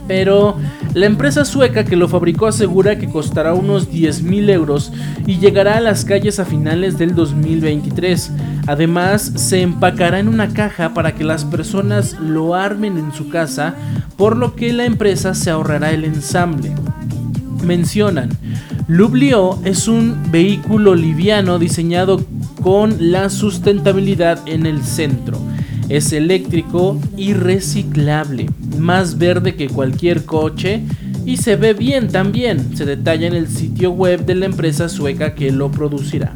Pero la empresa sueca que lo fabricó asegura que costará unos 10 mil euros y llegará a las calles a finales del 2023. Además, se empacará en una caja para que las personas lo armen en su casa, por lo que la empresa se ahorrará el ensamble. Mencionan, Lublio es un vehículo liviano diseñado con la sustentabilidad en el centro. Es eléctrico y reciclable, más verde que cualquier coche y se ve bien también, se detalla en el sitio web de la empresa sueca que lo producirá.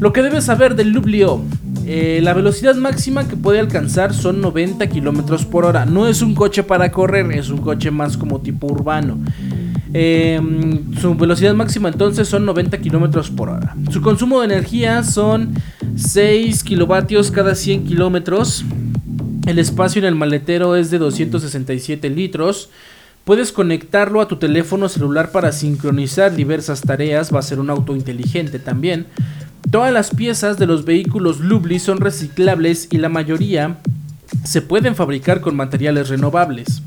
Lo que debes saber del Lublio, eh, la velocidad máxima que puede alcanzar son 90 km por hora. No es un coche para correr, es un coche más como tipo urbano. Eh, su velocidad máxima entonces son 90 km por hora. Su consumo de energía son 6 kilovatios cada 100 kilómetros. El espacio en el maletero es de 267 litros. Puedes conectarlo a tu teléfono celular para sincronizar diversas tareas. Va a ser un auto inteligente también. Todas las piezas de los vehículos Lubli son reciclables y la mayoría se pueden fabricar con materiales renovables.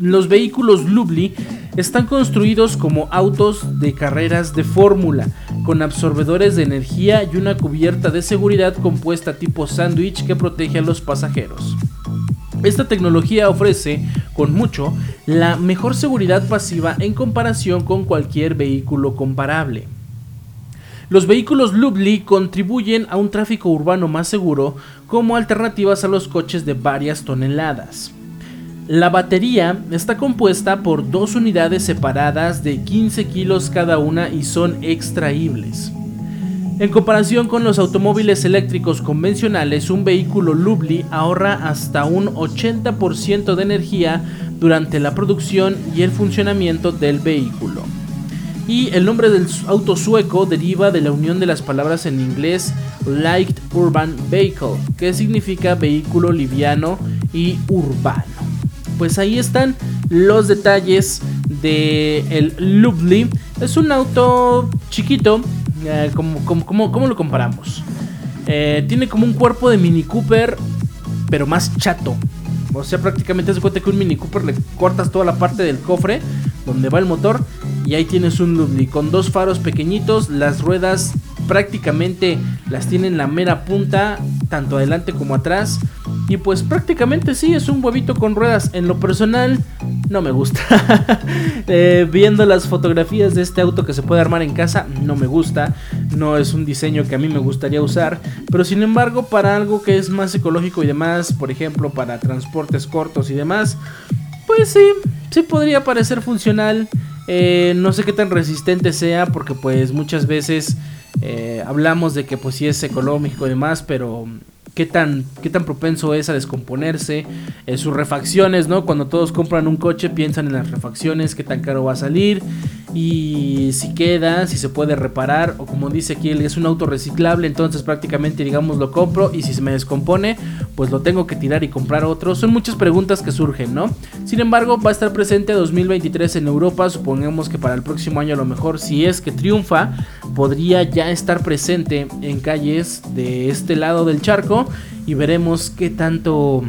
Los vehículos Lubli están construidos como autos de carreras de fórmula, con absorbedores de energía y una cubierta de seguridad compuesta tipo sándwich que protege a los pasajeros. Esta tecnología ofrece, con mucho, la mejor seguridad pasiva en comparación con cualquier vehículo comparable. Los vehículos Lubli contribuyen a un tráfico urbano más seguro como alternativas a los coches de varias toneladas. La batería está compuesta por dos unidades separadas de 15 kilos cada una y son extraíbles. En comparación con los automóviles eléctricos convencionales, un vehículo Lubli ahorra hasta un 80% de energía durante la producción y el funcionamiento del vehículo. Y el nombre del auto sueco deriva de la unión de las palabras en inglés Light Urban Vehicle, que significa vehículo liviano y urbano pues ahí están los detalles de el Lubli. Es un auto chiquito, eh, ¿cómo, lo comparamos? Eh, tiene como un cuerpo de Mini Cooper, pero más chato. O sea, prácticamente se cuenta que un Mini Cooper le cortas toda la parte del cofre donde va el motor y ahí tienes un Lubli con dos faros pequeñitos, las ruedas prácticamente las tiene en la mera punta, tanto adelante como atrás. Y pues prácticamente sí, es un huevito con ruedas. En lo personal, no me gusta. <laughs> Eh, viendo las fotografías de este auto que se puede armar en casa, no me gusta. No es un diseño que a mí me gustaría usar. Pero sin embargo, para algo que es más ecológico y demás, por ejemplo, para transportes cortos y demás, pues sí, sí podría parecer funcional. Eh, no sé qué tan resistente sea, porque pues muchas veces eh, hablamos de que pues sí es económico y demás, pero qué tan, qué tan propenso es a descomponerse, en sus refacciones, ¿no? Cuando todos compran un coche piensan en las refacciones, qué tan caro va a salir y si queda, si se puede reparar o como dice aquí, es un auto reciclable, entonces prácticamente digamos lo compro y si se me descompone, pues lo tengo que tirar y comprar otro. Son muchas preguntas que surgen, ¿no? Sin embargo, va a estar presente 2023 en Europa, supongamos que para el próximo año a lo mejor si es que triunfa, podría ya estar presente en calles de este lado del charco y veremos qué tanto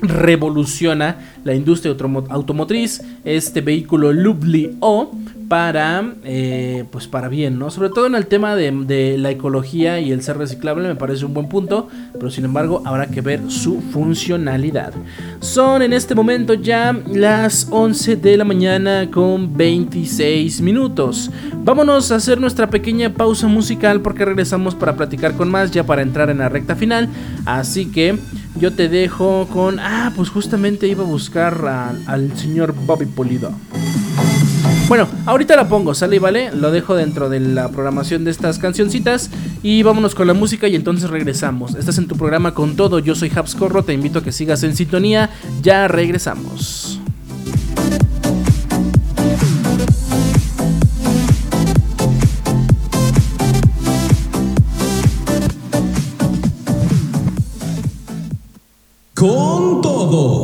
revoluciona la industria automotriz este vehículo Lubli O para eh, pues para bien no sobre todo en el tema de, de, la ecología y el ser reciclable me parece un buen punto pero sin embargo habrá que ver su funcionalidad. Son en este momento ya las 11 de la mañana con 26 minutos. Vámonos a hacer nuestra pequeña pausa musical porque regresamos para platicar con más ya para entrar en la recta final. Así que yo te dejo con ah pues justamente iba a buscar al señor Bobby Polido Bueno, ahorita la pongo, sale y vale, lo dejo dentro de la programación de estas cancioncitas y vámonos con la música y entonces regresamos. Estás en tu programa con todo, yo soy Habscorro, te invito a que sigas en sintonía, ya regresamos. Con todo.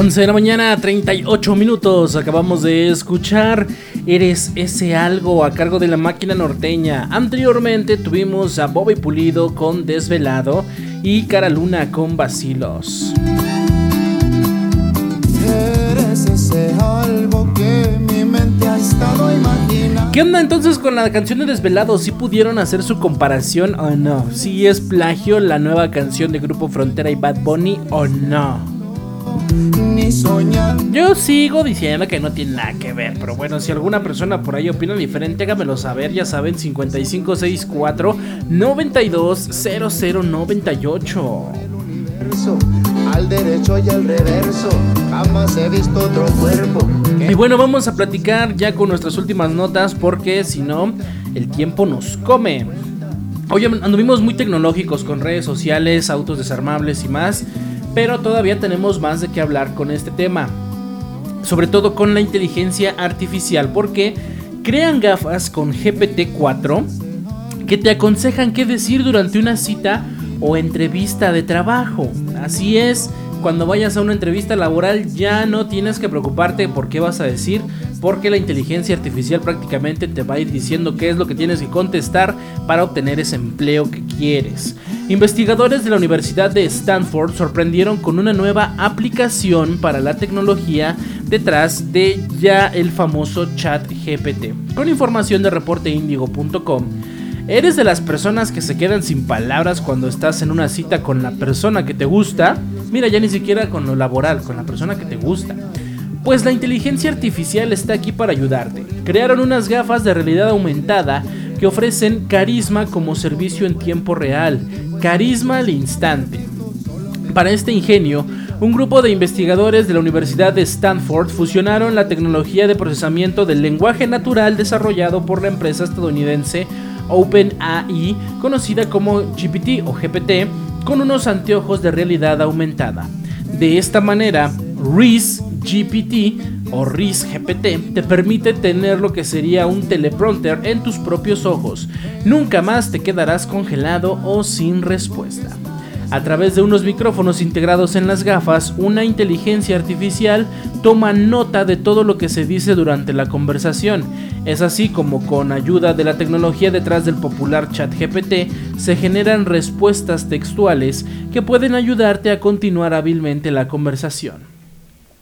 Once de la mañana, 38 minutos. Acabamos de escuchar Eres ese algo a cargo de la máquina norteña. Anteriormente tuvimos a Bobby Pulido con Desvelado y Cara Luna con Vacilos. Eres ese algo que mi mente ha estado imaginando. ¿Qué onda entonces con la canción de Desvelado? ¿Si pudieron hacer su comparación o no? ¿Si es plagio la nueva canción de Grupo Frontera y Bad Bunny o no? Ni soñar. Yo sigo diciendo que no tiene nada que ver, pero bueno, si alguna persona por ahí opina diferente, hágamelo saber, ya saben, 5564 920098. universo, Al derecho y al reverso. Jamás he visto otro cuerpo. Y bueno, vamos a platicar ya con nuestras últimas notas porque si no, el tiempo nos come. Hoy anduvimos muy tecnológicos con redes sociales, autos desarmables y más, pero todavía tenemos más de qué hablar con este tema. Sobre todo con la inteligencia artificial, porque crean gafas con GPT-4 que te aconsejan qué decir durante una cita o entrevista de trabajo. Así es, cuando vayas a una entrevista laboral ya no tienes que preocuparte por qué vas a decir, porque la inteligencia artificial prácticamente te va a ir diciendo qué es lo que tienes que contestar para obtener ese empleo que quieres. Investigadores de la Universidad de Stanford sorprendieron con una nueva aplicación para la tecnología detrás de ya el famoso chat GPT. Con información de reporteindigo.com, ¿Eres de las personas que se quedan sin palabras cuando estás en una cita con la persona que te gusta? Mira, ya ni siquiera con lo laboral, con la persona que te gusta. Pues la inteligencia artificial está aquí para ayudarte. Crearon unas gafas de realidad aumentada que ofrecen carisma como servicio en tiempo real, carisma al instante. Para este ingenio, un grupo de investigadores de la Universidad de Stanford fusionaron la tecnología de procesamiento del lenguaje natural desarrollado por la empresa estadounidense OpenAI, conocida como GPT o GPT, con unos anteojos de realidad aumentada. De esta manera, RIS GPT o RIS GPT te permite tener lo que sería un teleprompter en tus propios ojos. Nunca más te quedarás congelado o sin respuesta. A través de unos micrófonos integrados en las gafas, una inteligencia artificial toma nota de todo lo que se dice durante la conversación. Es así como con ayuda de la tecnología detrás del popular chat GPT se generan respuestas textuales que pueden ayudarte a continuar hábilmente la conversación.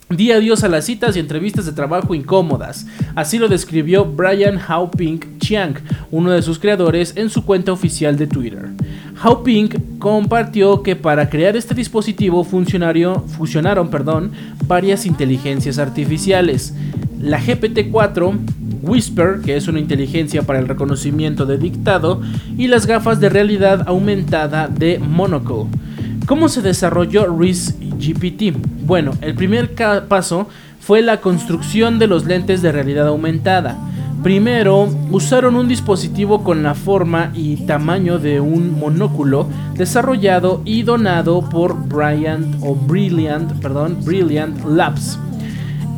Di adiós a las citas y entrevistas de trabajo incómodas. Así lo describió Brian Haoping Chiang, uno de sus creadores, en su cuenta oficial de Twitter. Haoping compartió que para crear este dispositivo fusionaron perdón, varias inteligencias artificiales. La GPT-4, Whisper, que es una inteligencia para el reconocimiento de dictado, y las gafas de realidad aumentada de Monocle. ¿Cómo se desarrolló RIS GPT? Bueno, el primer paso fue la construcción de los lentes de realidad aumentada. Primero, usaron un dispositivo con la forma y tamaño de un monóculo desarrollado y donado por Bryant o Brilliant, perdón, Brilliant Labs.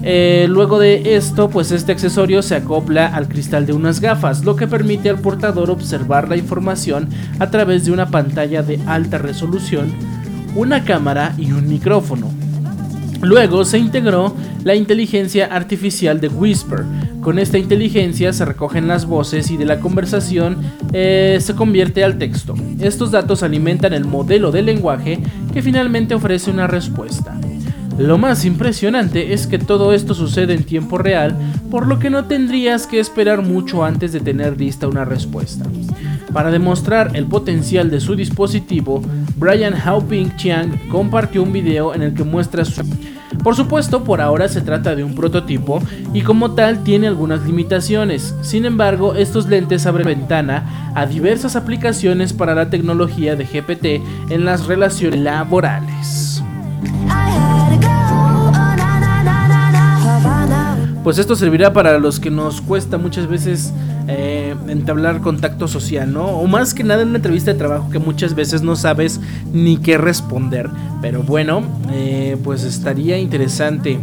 Eh, luego de esto, pues este accesorio se acopla al cristal de unas gafas, lo que permite al portador observar la información a través de una pantalla de alta resolución, una cámara y un micrófono. Luego se integró la inteligencia artificial de Whisper. Con esta inteligencia se recogen las voces y de la conversación eh, se convierte al texto. Estos datos alimentan el modelo de lenguaje que finalmente ofrece una respuesta. Lo más impresionante es que todo esto sucede en tiempo real, por lo que no tendrías que esperar mucho antes de tener lista una respuesta. Para demostrar el potencial de su dispositivo, Brian Haoping Chiang compartió un video en el que muestra su... Por supuesto, por ahora se trata de un prototipo y como tal tiene algunas limitaciones. Sin embargo, estos lentes abren ventana a diversas aplicaciones para la tecnología de GPT en las relaciones laborales. Pues esto servirá para los que nos cuesta muchas veces eh, entablar contacto social, ¿no? O más que nada en una entrevista de trabajo que muchas veces no sabes ni qué responder. Pero bueno, eh, pues estaría interesante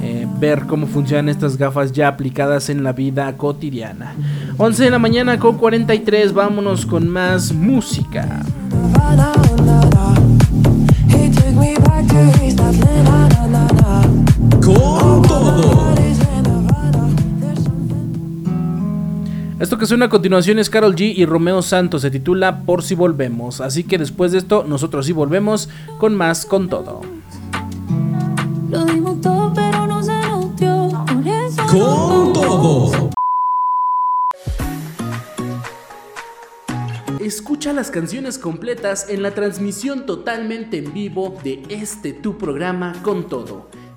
eh, ver cómo funcionan estas gafas ya aplicadas en la vida cotidiana. 11 de la mañana con 43, vámonos con más música. Con Esto que suena a continuación es Carol G y Romeo Santos, se titula Por si volvemos. Así que después de esto, nosotros sí volvemos con más con todo. Lo dimos todo, pero no se nos dio. Por eso Con todo. Escucha las canciones completas en la transmisión totalmente en vivo de este tu programa con todo.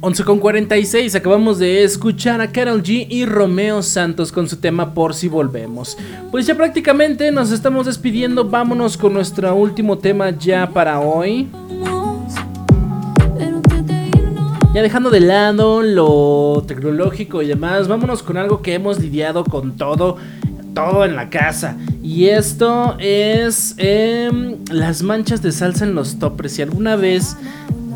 11 con 46, acabamos de escuchar a Carol G y Romeo Santos con su tema Por si volvemos. Pues ya prácticamente nos estamos despidiendo, vámonos con nuestro último tema ya para hoy. Ya dejando de lado lo tecnológico y demás, vámonos con algo que hemos lidiado con todo, todo en la casa. Y esto es em, las manchas de salsa en los toppers. Si alguna vez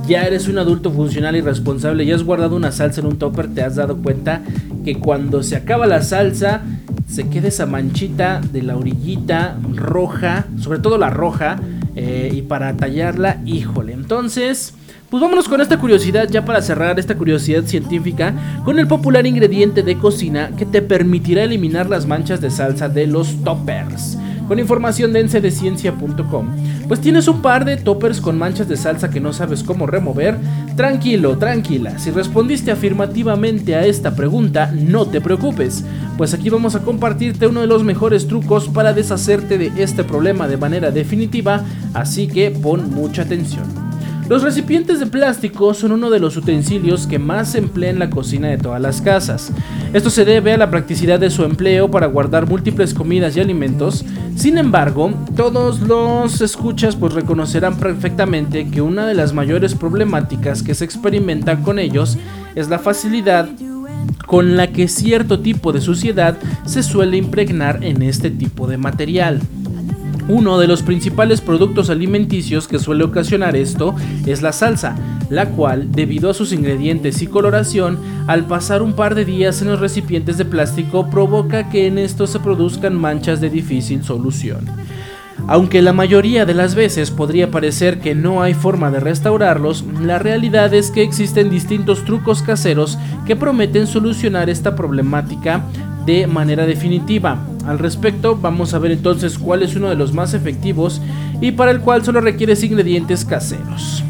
ya eres un adulto funcional y responsable y has guardado una salsa en un topper, te has dado cuenta que cuando se acaba la salsa, se queda esa manchita de la orillita roja, sobre todo la roja, eh, y para tallarla, híjole. Entonces, pues vámonos con esta curiosidad, ya para cerrar esta curiosidad científica, con el popular ingrediente de cocina que te permitirá eliminar las manchas de salsa de los toppers. Con información de encedeciencia.com. Pues tienes un par de toppers con manchas de salsa que no sabes cómo remover. Tranquilo, tranquila. Si respondiste afirmativamente a esta pregunta, no te preocupes. Pues aquí vamos a compartirte uno de los mejores trucos para deshacerte de este problema de manera definitiva. Así que pon mucha atención. Los recipientes de plástico son uno de los utensilios que más se emplea en la cocina de todas las casas. Esto se debe a la practicidad de su empleo para guardar múltiples comidas y alimentos. Sin embargo, todos los escuchas pues reconocerán perfectamente que una de las mayores problemáticas que se experimentan con ellos es la facilidad con la que cierto tipo de suciedad se suele impregnar en este tipo de material. Uno de los principales productos alimenticios que suele ocasionar esto es la salsa, la cual, debido a sus ingredientes y coloración, al pasar un par de días en los recipientes de plástico provoca que en estos se produzcan manchas de difícil solución. Aunque la mayoría de las veces podría parecer que no hay forma de restaurarlos, la realidad es que existen distintos trucos caseros que prometen solucionar esta problemática de manera definitiva. Al respecto, vamos a ver entonces cuál es uno de los más efectivos y para el cual solo requieres ingredientes caseros.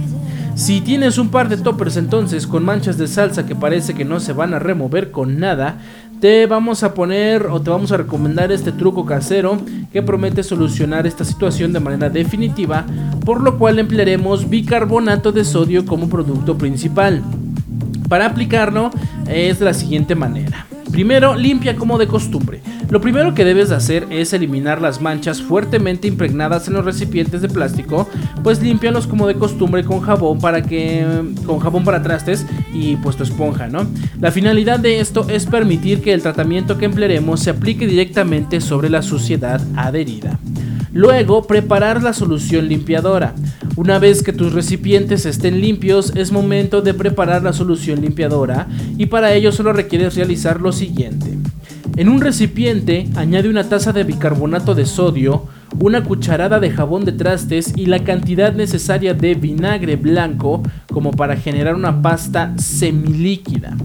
Si tienes un par de toppers entonces con manchas de salsa que parece que no se van a remover con nada, te vamos a poner o te vamos a recomendar este truco casero que promete solucionar esta situación de manera definitiva, por lo cual emplearemos bicarbonato de sodio como producto principal. Para aplicarlo es de la siguiente manera. Primero, limpia como de costumbre. Lo primero que debes de hacer es eliminar las manchas fuertemente impregnadas en los recipientes de plástico, pues límpialos como de costumbre con jabón para que con jabón para trastes y pues tu esponja, ¿no? La finalidad de esto es permitir que el tratamiento que emplearemos se aplique directamente sobre la suciedad adherida. Luego, preparar la solución limpiadora. Una vez que tus recipientes estén limpios, es momento de preparar la solución limpiadora y para ello solo requieres realizar lo siguiente. En un recipiente añade una taza de bicarbonato de sodio, una cucharada de jabón de trastes y la cantidad necesaria de vinagre blanco como para generar una pasta semilíquida.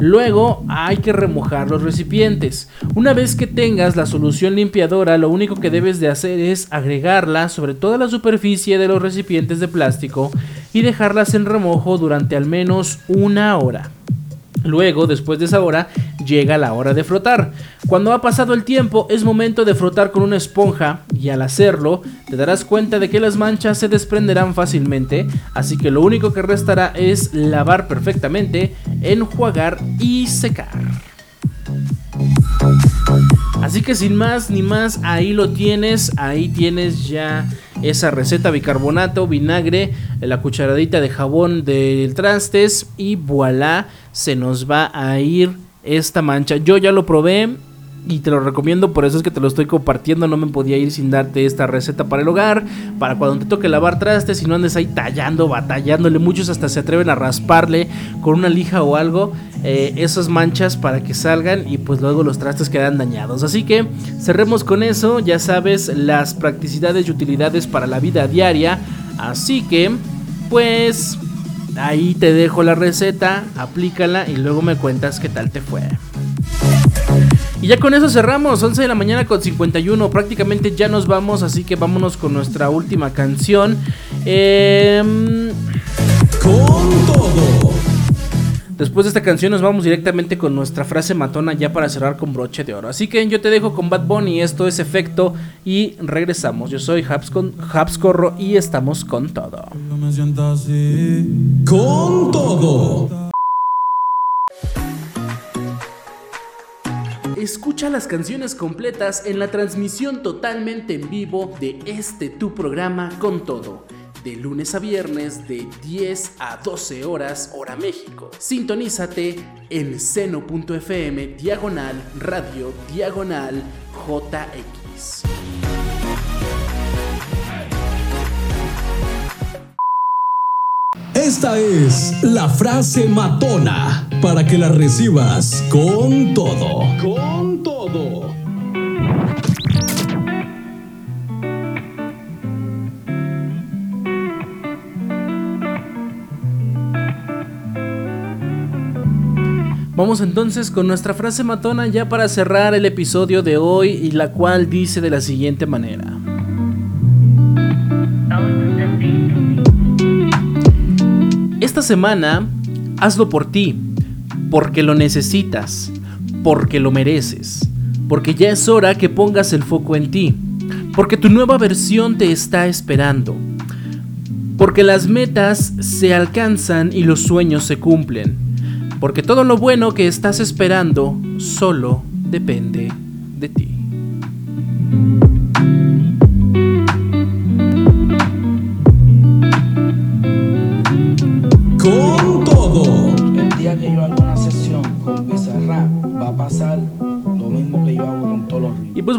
Luego hay que remojar los recipientes. Una vez que tengas la solución limpiadora, lo único que debes de hacer es agregarla sobre toda la superficie de los recipientes de plástico y dejarlas en remojo durante al menos una hora. Luego, después de esa hora, llega la hora de frotar. Cuando ha pasado el tiempo, es momento de frotar con una esponja y al hacerlo, te darás cuenta de que las manchas se desprenderán fácilmente, así que lo único que restará es lavar perfectamente, enjuagar y secar. Así que sin más ni más, ahí lo tienes, ahí tienes ya esa receta bicarbonato, vinagre, la cucharadita de jabón de trastes y voilà, se nos va a ir esta mancha. Yo ya lo probé y te lo recomiendo, por eso es que te lo estoy compartiendo. No me podía ir sin darte esta receta para el hogar, para cuando te toque lavar trastes y no andes ahí tallando, batallándole. Muchos hasta se atreven a rasparle con una lija o algo eh, esas manchas para que salgan y pues luego los trastes quedan dañados. Así que cerremos con eso. Ya sabes las practicidades y utilidades para la vida diaria. Así que, pues ahí te dejo la receta, aplícala y luego me cuentas qué tal te fue. Y ya con eso cerramos, 11 de la mañana con 51, prácticamente ya nos vamos, así que vámonos con nuestra última canción. Em, Con todo. Después de esta canción nos vamos directamente con nuestra frase matona ya para cerrar con broche de oro. Así que yo te dejo con Bad Bunny, esto es efecto y regresamos. Yo soy Habs, con, Habs Corro y estamos con todo. No me sientas así. Con todo. Escucha las canciones completas en la transmisión totalmente en vivo de este tu programa con todo. De lunes a viernes de 10 a 12 horas hora México. Sintonízate en seno.fm diagonal radio diagonal JX. Esta es la frase matona para que la recibas con todo. Con todo. Vamos entonces con nuestra frase matona ya para cerrar el episodio de hoy y la cual dice de la siguiente manera. Esta semana hazlo por ti, porque lo necesitas, porque lo mereces, porque ya es hora que pongas el foco en ti, porque tu nueva versión te está esperando, porque las metas se alcanzan y los sueños se cumplen, porque todo lo bueno que estás esperando solo depende de ti.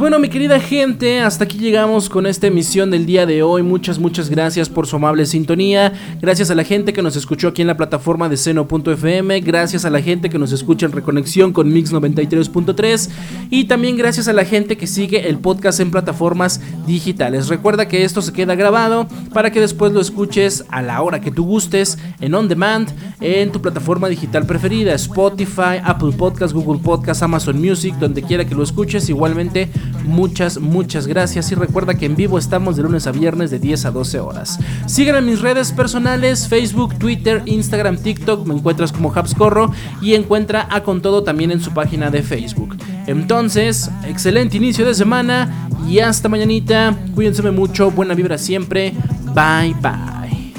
Bueno, mi querida gente, hasta aquí llegamos con esta emisión del día de hoy. Muchas, muchas gracias por su amable sintonía. Gracias a la gente que nos escuchó aquí en la plataforma de seno.fm. Gracias a la gente que nos escucha en reconexión con Mix 93.3. Y también gracias a la gente que sigue el podcast en plataformas digitales. Recuerda que esto se queda grabado para que después lo escuches a la hora que tú gustes, en on demand, en tu plataforma digital preferida, Spotify, Apple Podcast, Google Podcast, Amazon Music, donde quiera que lo escuches. Igualmente, muchas, muchas gracias. Y recuerda que en vivo estamos de lunes a viernes de 10 a 12 horas. Sígueme en mis redes personales, Facebook, Twitter, Instagram, TikTok. Me encuentras como Habscorro y encuentra a Con Todo también en su página de Facebook. Entonces, excelente inicio de semana y hasta mañanita. Cuídense mucho, buena vibra siempre. Bye bye.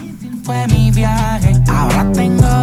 fue mi viaje. Ahora tengo